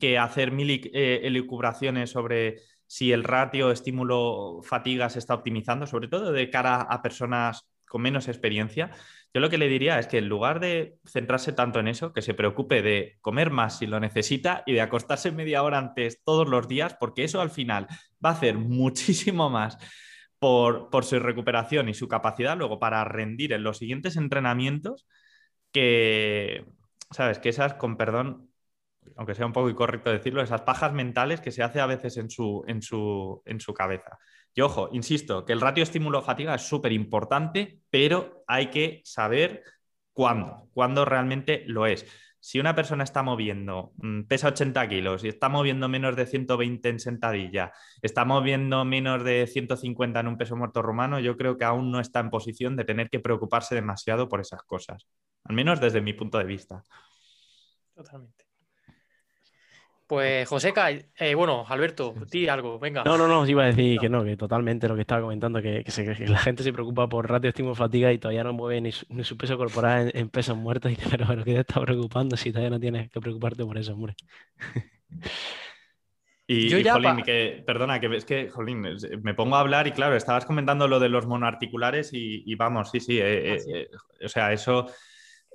que hacer mil elucubraciones sobre si el ratio estímulo-fatiga se está optimizando, sobre todo de cara a personas con menos experiencia, yo lo que le diría es que en lugar de centrarse tanto en eso, que se preocupe de comer más si lo necesita y de acostarse media hora antes todos los días, porque eso al final va a hacer (laughs) muchísimo más por, su recuperación y su capacidad luego para rendir en los siguientes entrenamientos que, ¿sabes? Que esas, con perdón, aunque sea un poco incorrecto decirlo, esas pajas mentales que se hace a veces en su, en su, en su cabeza. Y ojo, insisto, que el ratio estímulo-fatiga es súper importante, pero hay que saber cuándo, cuándo realmente lo es. Si una persona está moviendo, mm, pesa 80 kilos y está moviendo menos de 120 en sentadilla, está moviendo menos de 150 en un peso muerto romano, yo creo que aún no está en posición de tener que preocuparse demasiado por esas cosas, al menos desde mi punto de vista. Totalmente. Pues Joseca, eh, bueno, Alberto, di algo, venga. No, no, no, iba a decir que no, que totalmente lo que estaba comentando, que, la gente se preocupa por ratio estímulo fatiga y todavía no mueve ni su, peso corporal en, pesos muertos, (laughs) y, pero, pero que te está preocupando si todavía no tienes que preocuparte por eso, hombre. (laughs) Y, Yo Jolín, que, perdona, que es que, Jolín, me pongo a hablar y claro, estabas comentando lo de los monoarticulares y, vamos, sí, sí, eh, ah, eh, o sea, eso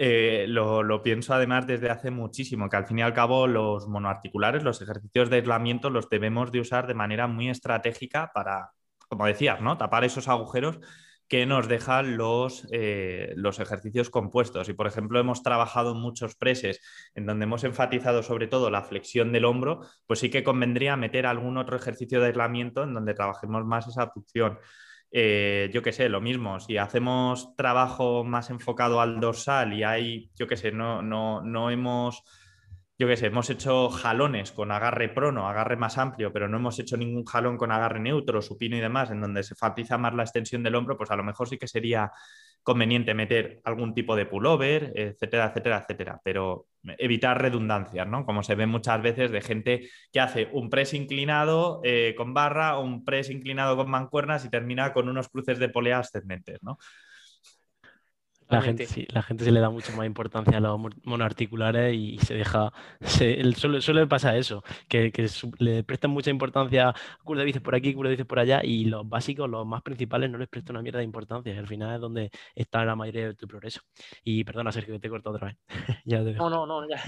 eh, lo, pienso además desde hace muchísimo, que al fin y al cabo los monoarticulares, los ejercicios de aislamiento los debemos de usar de manera muy estratégica para, como decías, ¿no? tapar esos agujeros que nos dejan los, eh, los ejercicios compuestos. Y, por ejemplo, hemos trabajado muchos preses en donde hemos enfatizado sobre todo la flexión del hombro, pues sí que convendría meter algún otro ejercicio de aislamiento en donde trabajemos más esa abducción. Eh, yo qué sé, lo mismo, si hacemos trabajo más enfocado al dorsal y hay, yo qué sé, no, no, no hemos, yo qué sé, hemos hecho jalones con agarre prono, agarre más amplio, pero no hemos hecho ningún jalón con agarre neutro, supino y demás, en donde se enfatiza más la extensión del hombro, pues a lo mejor sí que sería conveniente meter algún tipo de pullover, etcétera, etcétera, etcétera, pero evitar redundancias, ¿no? Como se ve muchas veces de gente que hace un press inclinado eh, con barra un press inclinado con mancuernas y termina con unos cruces de polea ascendentes, ¿no? La gente, sí, la gente se le da mucho más importancia a los monoarticulares y se deja. Se, suele, suele pasar eso, que, le prestan mucha importancia a curva de por aquí, curva de por allá, y los básicos, los más principales, no les prestan una mierda de importancia. Al final es donde está la mayoría de tu progreso. Y perdona, Sergio, que te he cortado otra vez. (laughs) ya te no, no, no, ya.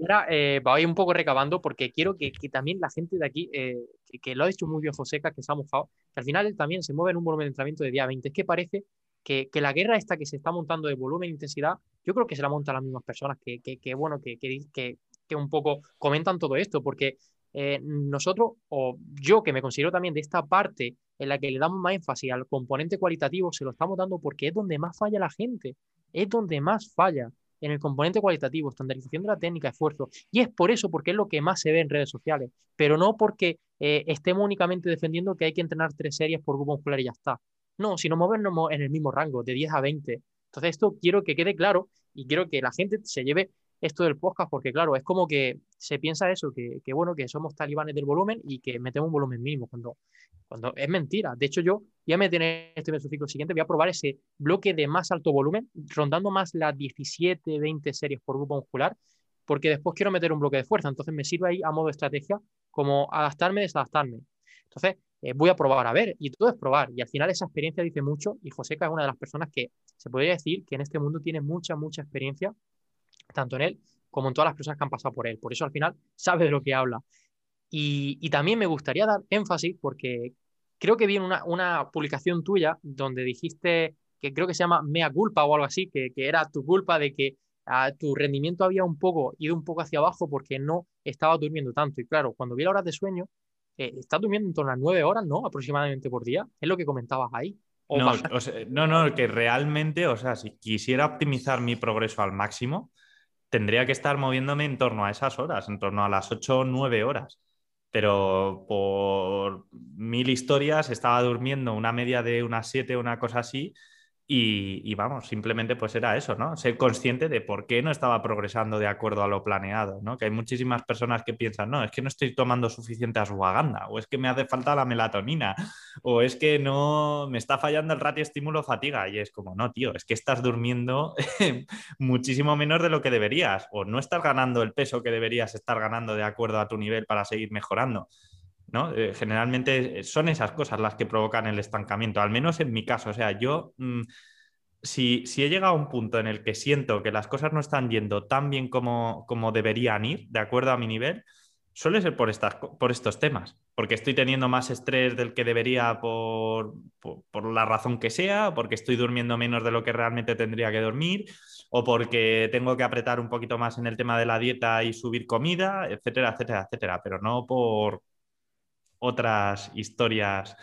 Ahora eh, voy un poco recabando porque quiero que, también la gente de aquí, eh, que, lo ha dicho muy bien Joseca, que se ha mojado, que al final él también se mueve en un volumen de entrenamiento de día 20. Es que parece que, la guerra esta que se está montando de volumen e intensidad, yo creo que se la montan las mismas personas que, que bueno, que, que, un poco comentan todo esto, porque eh, nosotros, o yo que me considero también de esta parte en la que le damos más énfasis al componente cualitativo, se lo estamos dando porque es donde más falla la gente, es donde más falla en el componente cualitativo, estandarización de la técnica, esfuerzo. Y es por eso, porque es lo que más se ve en redes sociales, pero no porque eh, estemos únicamente defendiendo que hay que entrenar tres series por grupo muscular y ya está. No, sino movernos en el mismo rango, de 10 a 20. Entonces, esto quiero que quede claro y quiero que la gente se lleve esto del podcast, porque claro, es como que se piensa eso, que, bueno, que somos talibanes del volumen y que metemos un volumen mínimo, cuando, cuando es mentira. De hecho, yo ya me tener este ciclo siguiente, voy a probar ese bloque de más alto volumen, rondando más las 17, 20 series por grupo muscular, porque después quiero meter un bloque de fuerza, entonces me sirve ahí a modo de estrategia como adaptarme, desadaptarme. Entonces, eh, voy a probar a ver, y todo es probar, y al final esa experiencia dice mucho, y Joseca es una de las personas que se podría decir que en este mundo tiene mucha, mucha experiencia, tanto en él como en todas las personas que han pasado por él, por eso al final sabe de lo que habla. Y, también me gustaría dar énfasis, porque creo que vi una, una publicación tuya donde dijiste que creo que se llama mea culpa o algo así, que, que era tu culpa de que a, tu rendimiento había un poco ido un poco hacia abajo porque no estaba durmiendo tanto. Y claro, cuando vi las horas de sueño, eh, estás durmiendo en torno a nueve horas, ¿no? Aproximadamente por día. Es lo que comentabas ahí. No, no, no, que realmente, o sea, si quisiera optimizar mi progreso al máximo, tendría que estar moviéndome en torno a esas horas, en torno a las ocho o nueve horas. Pero por mil historias estaba durmiendo una media de unas siete o una cosa así y, vamos, simplemente pues era eso, ¿no? Ser consciente de por qué no estaba progresando de acuerdo a lo planeado, ¿no? Que hay muchísimas personas que piensan, no, es que no estoy tomando suficiente ashwagandha, o es que me hace falta la melatonina, o es que no me está fallando el ratio estímulo-fatiga. Y es como, no, tío, es que estás durmiendo (laughs) muchísimo menos de lo que deberías, o no estás ganando el peso que deberías estar ganando de acuerdo a tu nivel para seguir mejorando. Eh, generalmente son esas cosas las que provocan el estancamiento, al menos en mi caso. O sea, yo, mm, si, he llegado a un punto en el que siento que las cosas no están yendo tan bien como, como deberían ir, de acuerdo a mi nivel, suele ser por, estas, por estos temas, porque estoy teniendo más estrés del que debería por, por, la razón que sea, porque estoy durmiendo menos de lo que realmente tendría que dormir, o porque tengo que apretar un poquito más en el tema de la dieta y subir comida, etcétera, etcétera, etcétera, pero no por, otras historias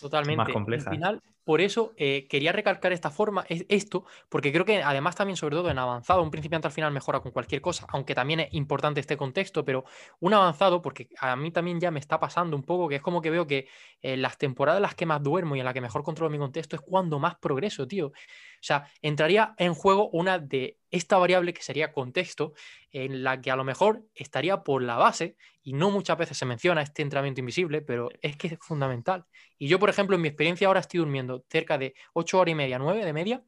Totalmente. más complejas. Al final, por eso eh, quería recalcar esta forma, esto, porque creo que además también, sobre todo en avanzado, un principiante al final mejora con cualquier cosa, aunque también es importante este contexto, pero un avanzado, porque a mí también ya me está pasando un poco, que es como que veo que en eh, las temporadas en las que más duermo y en las que mejor controlo mi contexto es cuando más progreso, tío. O sea, entraría en juego una de esta variable que sería contexto, en la que a lo mejor estaría por la base, y no muchas veces se menciona este entrenamiento invisible, pero es que es fundamental. Y yo, por ejemplo, en mi experiencia ahora estoy durmiendo cerca de 8 horas y media, 9 de media,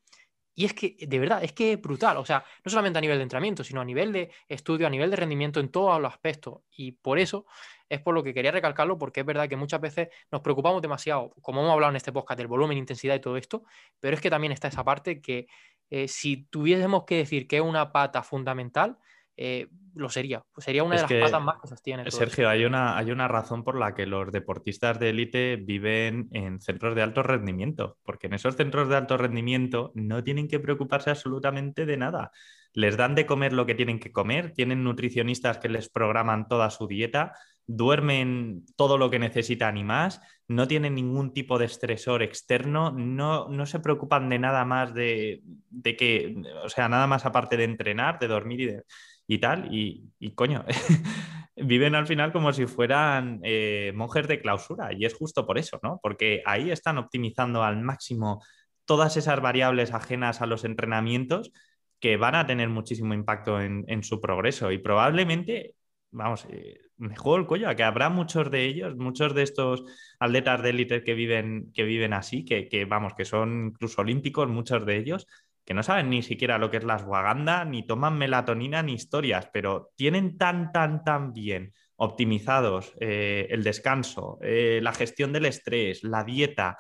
y es que, de verdad, es que es brutal. O sea, no solamente a nivel de entrenamiento, sino a nivel de estudio, a nivel de rendimiento en todos los aspectos. Y por eso es por lo que quería recalcarlo, porque es verdad que muchas veces nos preocupamos demasiado, como hemos hablado en este podcast, del volumen, intensidad y todo esto, pero es que también está esa parte que eh, si tuviésemos que decir que es una pata fundamental, eh, lo sería. Sería una de las patas más que sostiene. Sergio, hay una, hay una razón por la que los deportistas de élite viven en centros de alto rendimiento, porque en esos centros de alto rendimiento no tienen que preocuparse absolutamente de nada. Les dan de comer lo que tienen que comer, tienen nutricionistas que les programan toda su dieta, duermen todo lo que necesitan y más, no tienen ningún tipo de estresor externo, no, no se preocupan de nada más de, de que, o sea, nada más aparte de entrenar, de dormir y de y tal, y, coño, (laughs) viven al final como si fueran eh, monjes de clausura, y es justo por eso, ¿no? Porque ahí están optimizando al máximo todas esas variables ajenas a los entrenamientos que van a tener muchísimo impacto en, su progreso y probablemente vamos, eh, me juego el cuello a que habrá muchos de ellos, muchos de estos atletas de élite que viven, que viven así, que, vamos, que son incluso olímpicos, muchos de ellos, que no saben ni siquiera lo que es la ashwagandha, ni toman melatonina, ni historias, pero tienen tan, tan, tan bien optimizados eh, el descanso, eh, la gestión del estrés, la dieta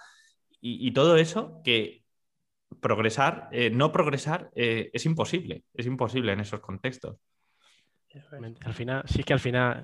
y, y todo eso que progresar, eh, no progresar es imposible, es imposible en esos contextos. Al final, sí es que al final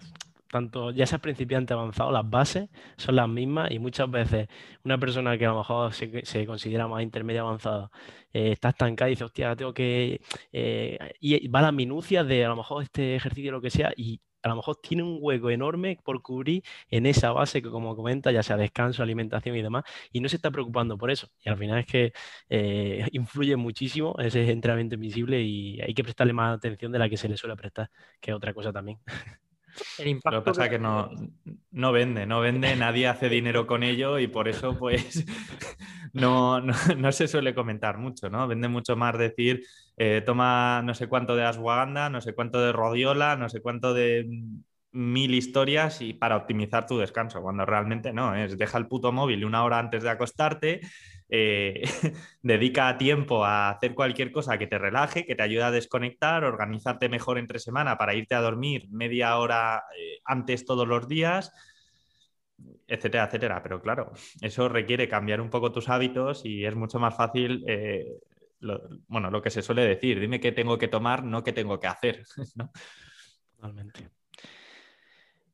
tanto ya seas principiante avanzado, las bases son las mismas y muchas veces una persona que a lo mejor se, considera más intermedia avanzada eh, está estancada y dice, hostia, tengo que... Eh, y va a las minucias de a lo mejor este ejercicio o lo que sea y a lo mejor tiene un hueco enorme por cubrir en esa base que como comenta, ya sea descanso, alimentación y demás, y no se está preocupando por eso. Y al final es que eh, (laughs) influye muchísimo ese entrenamiento invisible y hay que prestarle más atención de la que se le suele prestar, que es otra cosa también. Lo que pasa es que no, no vende, no vende, nadie hace dinero con ello y por eso pues (laughs) no, no, se suele comentar mucho, ¿no? Vende mucho más decir, eh, toma no sé cuánto de ashwagandha, no sé cuánto de rodiola, no sé cuánto de mil historias y para optimizar tu descanso, cuando realmente no, es deja el puto móvil una hora antes de acostarte, eh, (laughs) dedica tiempo a hacer cualquier cosa que te relaje, que te ayude a desconectar, organizarte mejor entre semana para irte a dormir media hora eh, antes todos los días, etcétera, etcétera. Pero claro, eso requiere cambiar un poco tus hábitos y es mucho más fácil. Bueno, lo que se suele decir, dime qué tengo que tomar, no qué tengo que hacer. (laughs) Totalmente.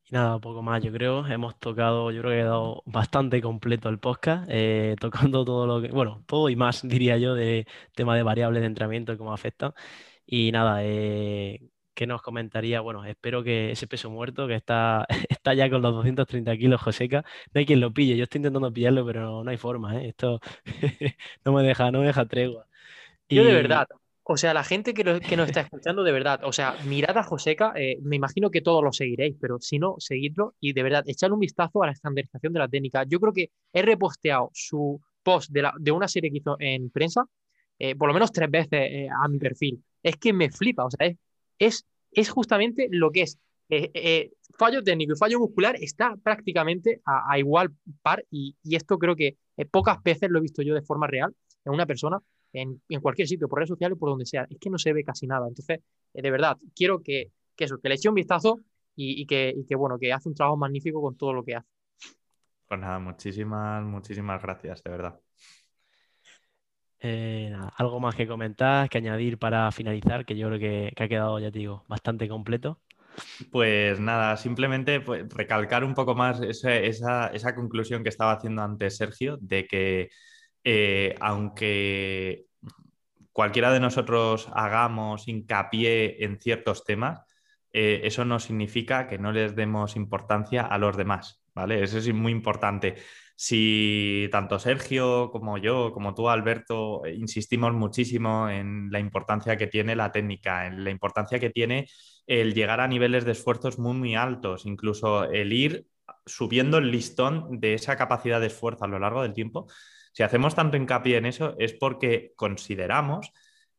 Y nada, poco más, yo creo. Hemos tocado, yo creo que he dado bastante completo el podcast, eh, (laughs) tocando todo lo que, bueno, todo y más, diría yo, de tema de variables de entrenamiento y cómo afectan. Y nada, eh, ¿qué nos comentaría? Bueno, espero que ese peso muerto, que está, (laughs) está ya con los 230 kilos, Joseca, no hay quien lo pille. Yo estoy intentando pillarlo, pero no hay forma, ¿eh? Esto no me deja, no me deja tregua. Yo de verdad, o sea, la gente que, nos está escuchando, de verdad, o sea, mirad a Joseca, eh, me imagino que todos lo seguiréis, pero si no, seguidlo y de verdad, echadle un vistazo a la estandarización de la técnica. Yo creo que he reposteado su post de, la, de una serie que hizo en prensa, eh, por lo menos tres veces eh, a mi perfil. Es que me flipa, o sea, es, es, justamente lo que es. fallo técnico y fallo muscular está prácticamente a, igual par y, y esto creo que pocas veces lo he visto yo de forma real en una persona en, cualquier sitio, por redes sociales, por donde sea. Es que no se ve casi nada. Entonces, eh, de verdad, quiero que, eso, que le eche un vistazo y, que, bueno, que hace un trabajo magnífico con todo lo que hace. Pues nada, muchísimas, muchísimas gracias, de verdad. Eh, algo más que comentar, que añadir para finalizar, que yo creo que, ha quedado, ya te digo, bastante completo. Pues nada, simplemente pues, recalcar un poco más esa, esa, conclusión que estaba haciendo antes Sergio, de que eh, aunque cualquiera de nosotros hagamos hincapié en ciertos temas, eh, eso no significa que no les demos importancia a los demás, ¿vale? Eso es muy importante. Si tanto Sergio como yo, como tú, Alberto, insistimos muchísimo en la importancia que tiene la técnica, en la importancia que tiene el llegar a niveles de esfuerzos muy, muy altos, incluso el ir subiendo el listón de esa capacidad de esfuerzo a lo largo del tiempo, si hacemos tanto hincapié en eso es porque consideramos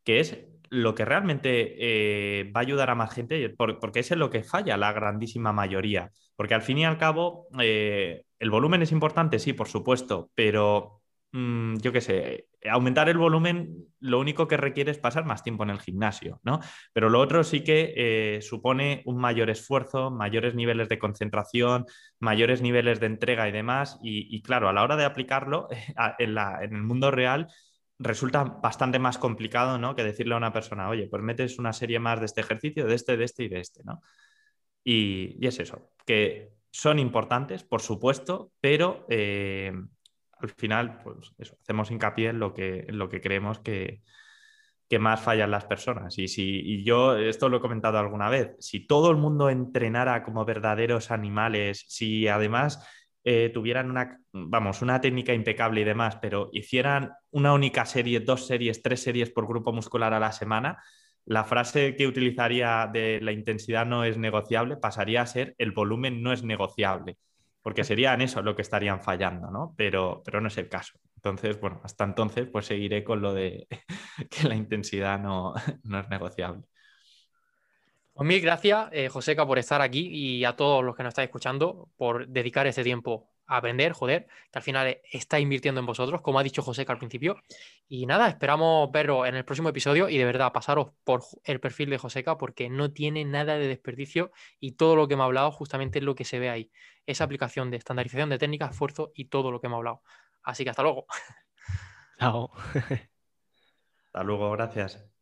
que es lo que realmente eh, va a ayudar a más gente, porque es en lo que falla la grandísima mayoría. Porque al fin y al cabo, eh, el volumen es importante, sí, por supuesto, pero Mm, yo qué sé, aumentar el volumen lo único que requiere es pasar más tiempo en el gimnasio, ¿no? Pero lo otro sí que eh, supone un mayor esfuerzo, mayores niveles de concentración, mayores niveles de entrega y demás. Y, claro, a la hora de aplicarlo (laughs) en, el mundo real resulta bastante más complicado, ¿no? Que decirle a una persona, oye, pues metes una serie más de este ejercicio, de este, de este y de este, ¿no? Y, es eso, que son importantes, por supuesto, pero eh, al final, pues eso, hacemos hincapié en lo que, en lo que creemos que, que más fallan las personas. Y, si, y yo esto lo he comentado alguna vez, si todo el mundo entrenara como verdaderos animales, si además eh, tuvieran una, vamos, una técnica impecable y demás, pero hicieran una única serie, dos series, tres series por grupo muscular a la semana, la frase que utilizaría de la intensidad no es negociable pasaría a ser el volumen no es negociable porque serían eso lo que estarían fallando, ¿no? Pero, pero no es el caso. Entonces, bueno, hasta entonces pues seguiré con lo de (laughs) que la intensidad (laughs) no, es negociable. Pues mil gracias, eh, Joseca, por estar aquí y a todos los que nos estáis escuchando por dedicar este tiempo a aprender, joder, que al final está invirtiendo en vosotros, como ha dicho Joseca al principio. Y nada, esperamos verlo en el próximo episodio y de verdad pasaros por el perfil de Joseca porque no tiene nada de desperdicio y todo lo que me ha hablado justamente es lo que se ve ahí. Esa aplicación de estandarización de técnicas, esfuerzo y todo lo que ha hablado. Así que hasta luego. Chao. hasta luego, gracias.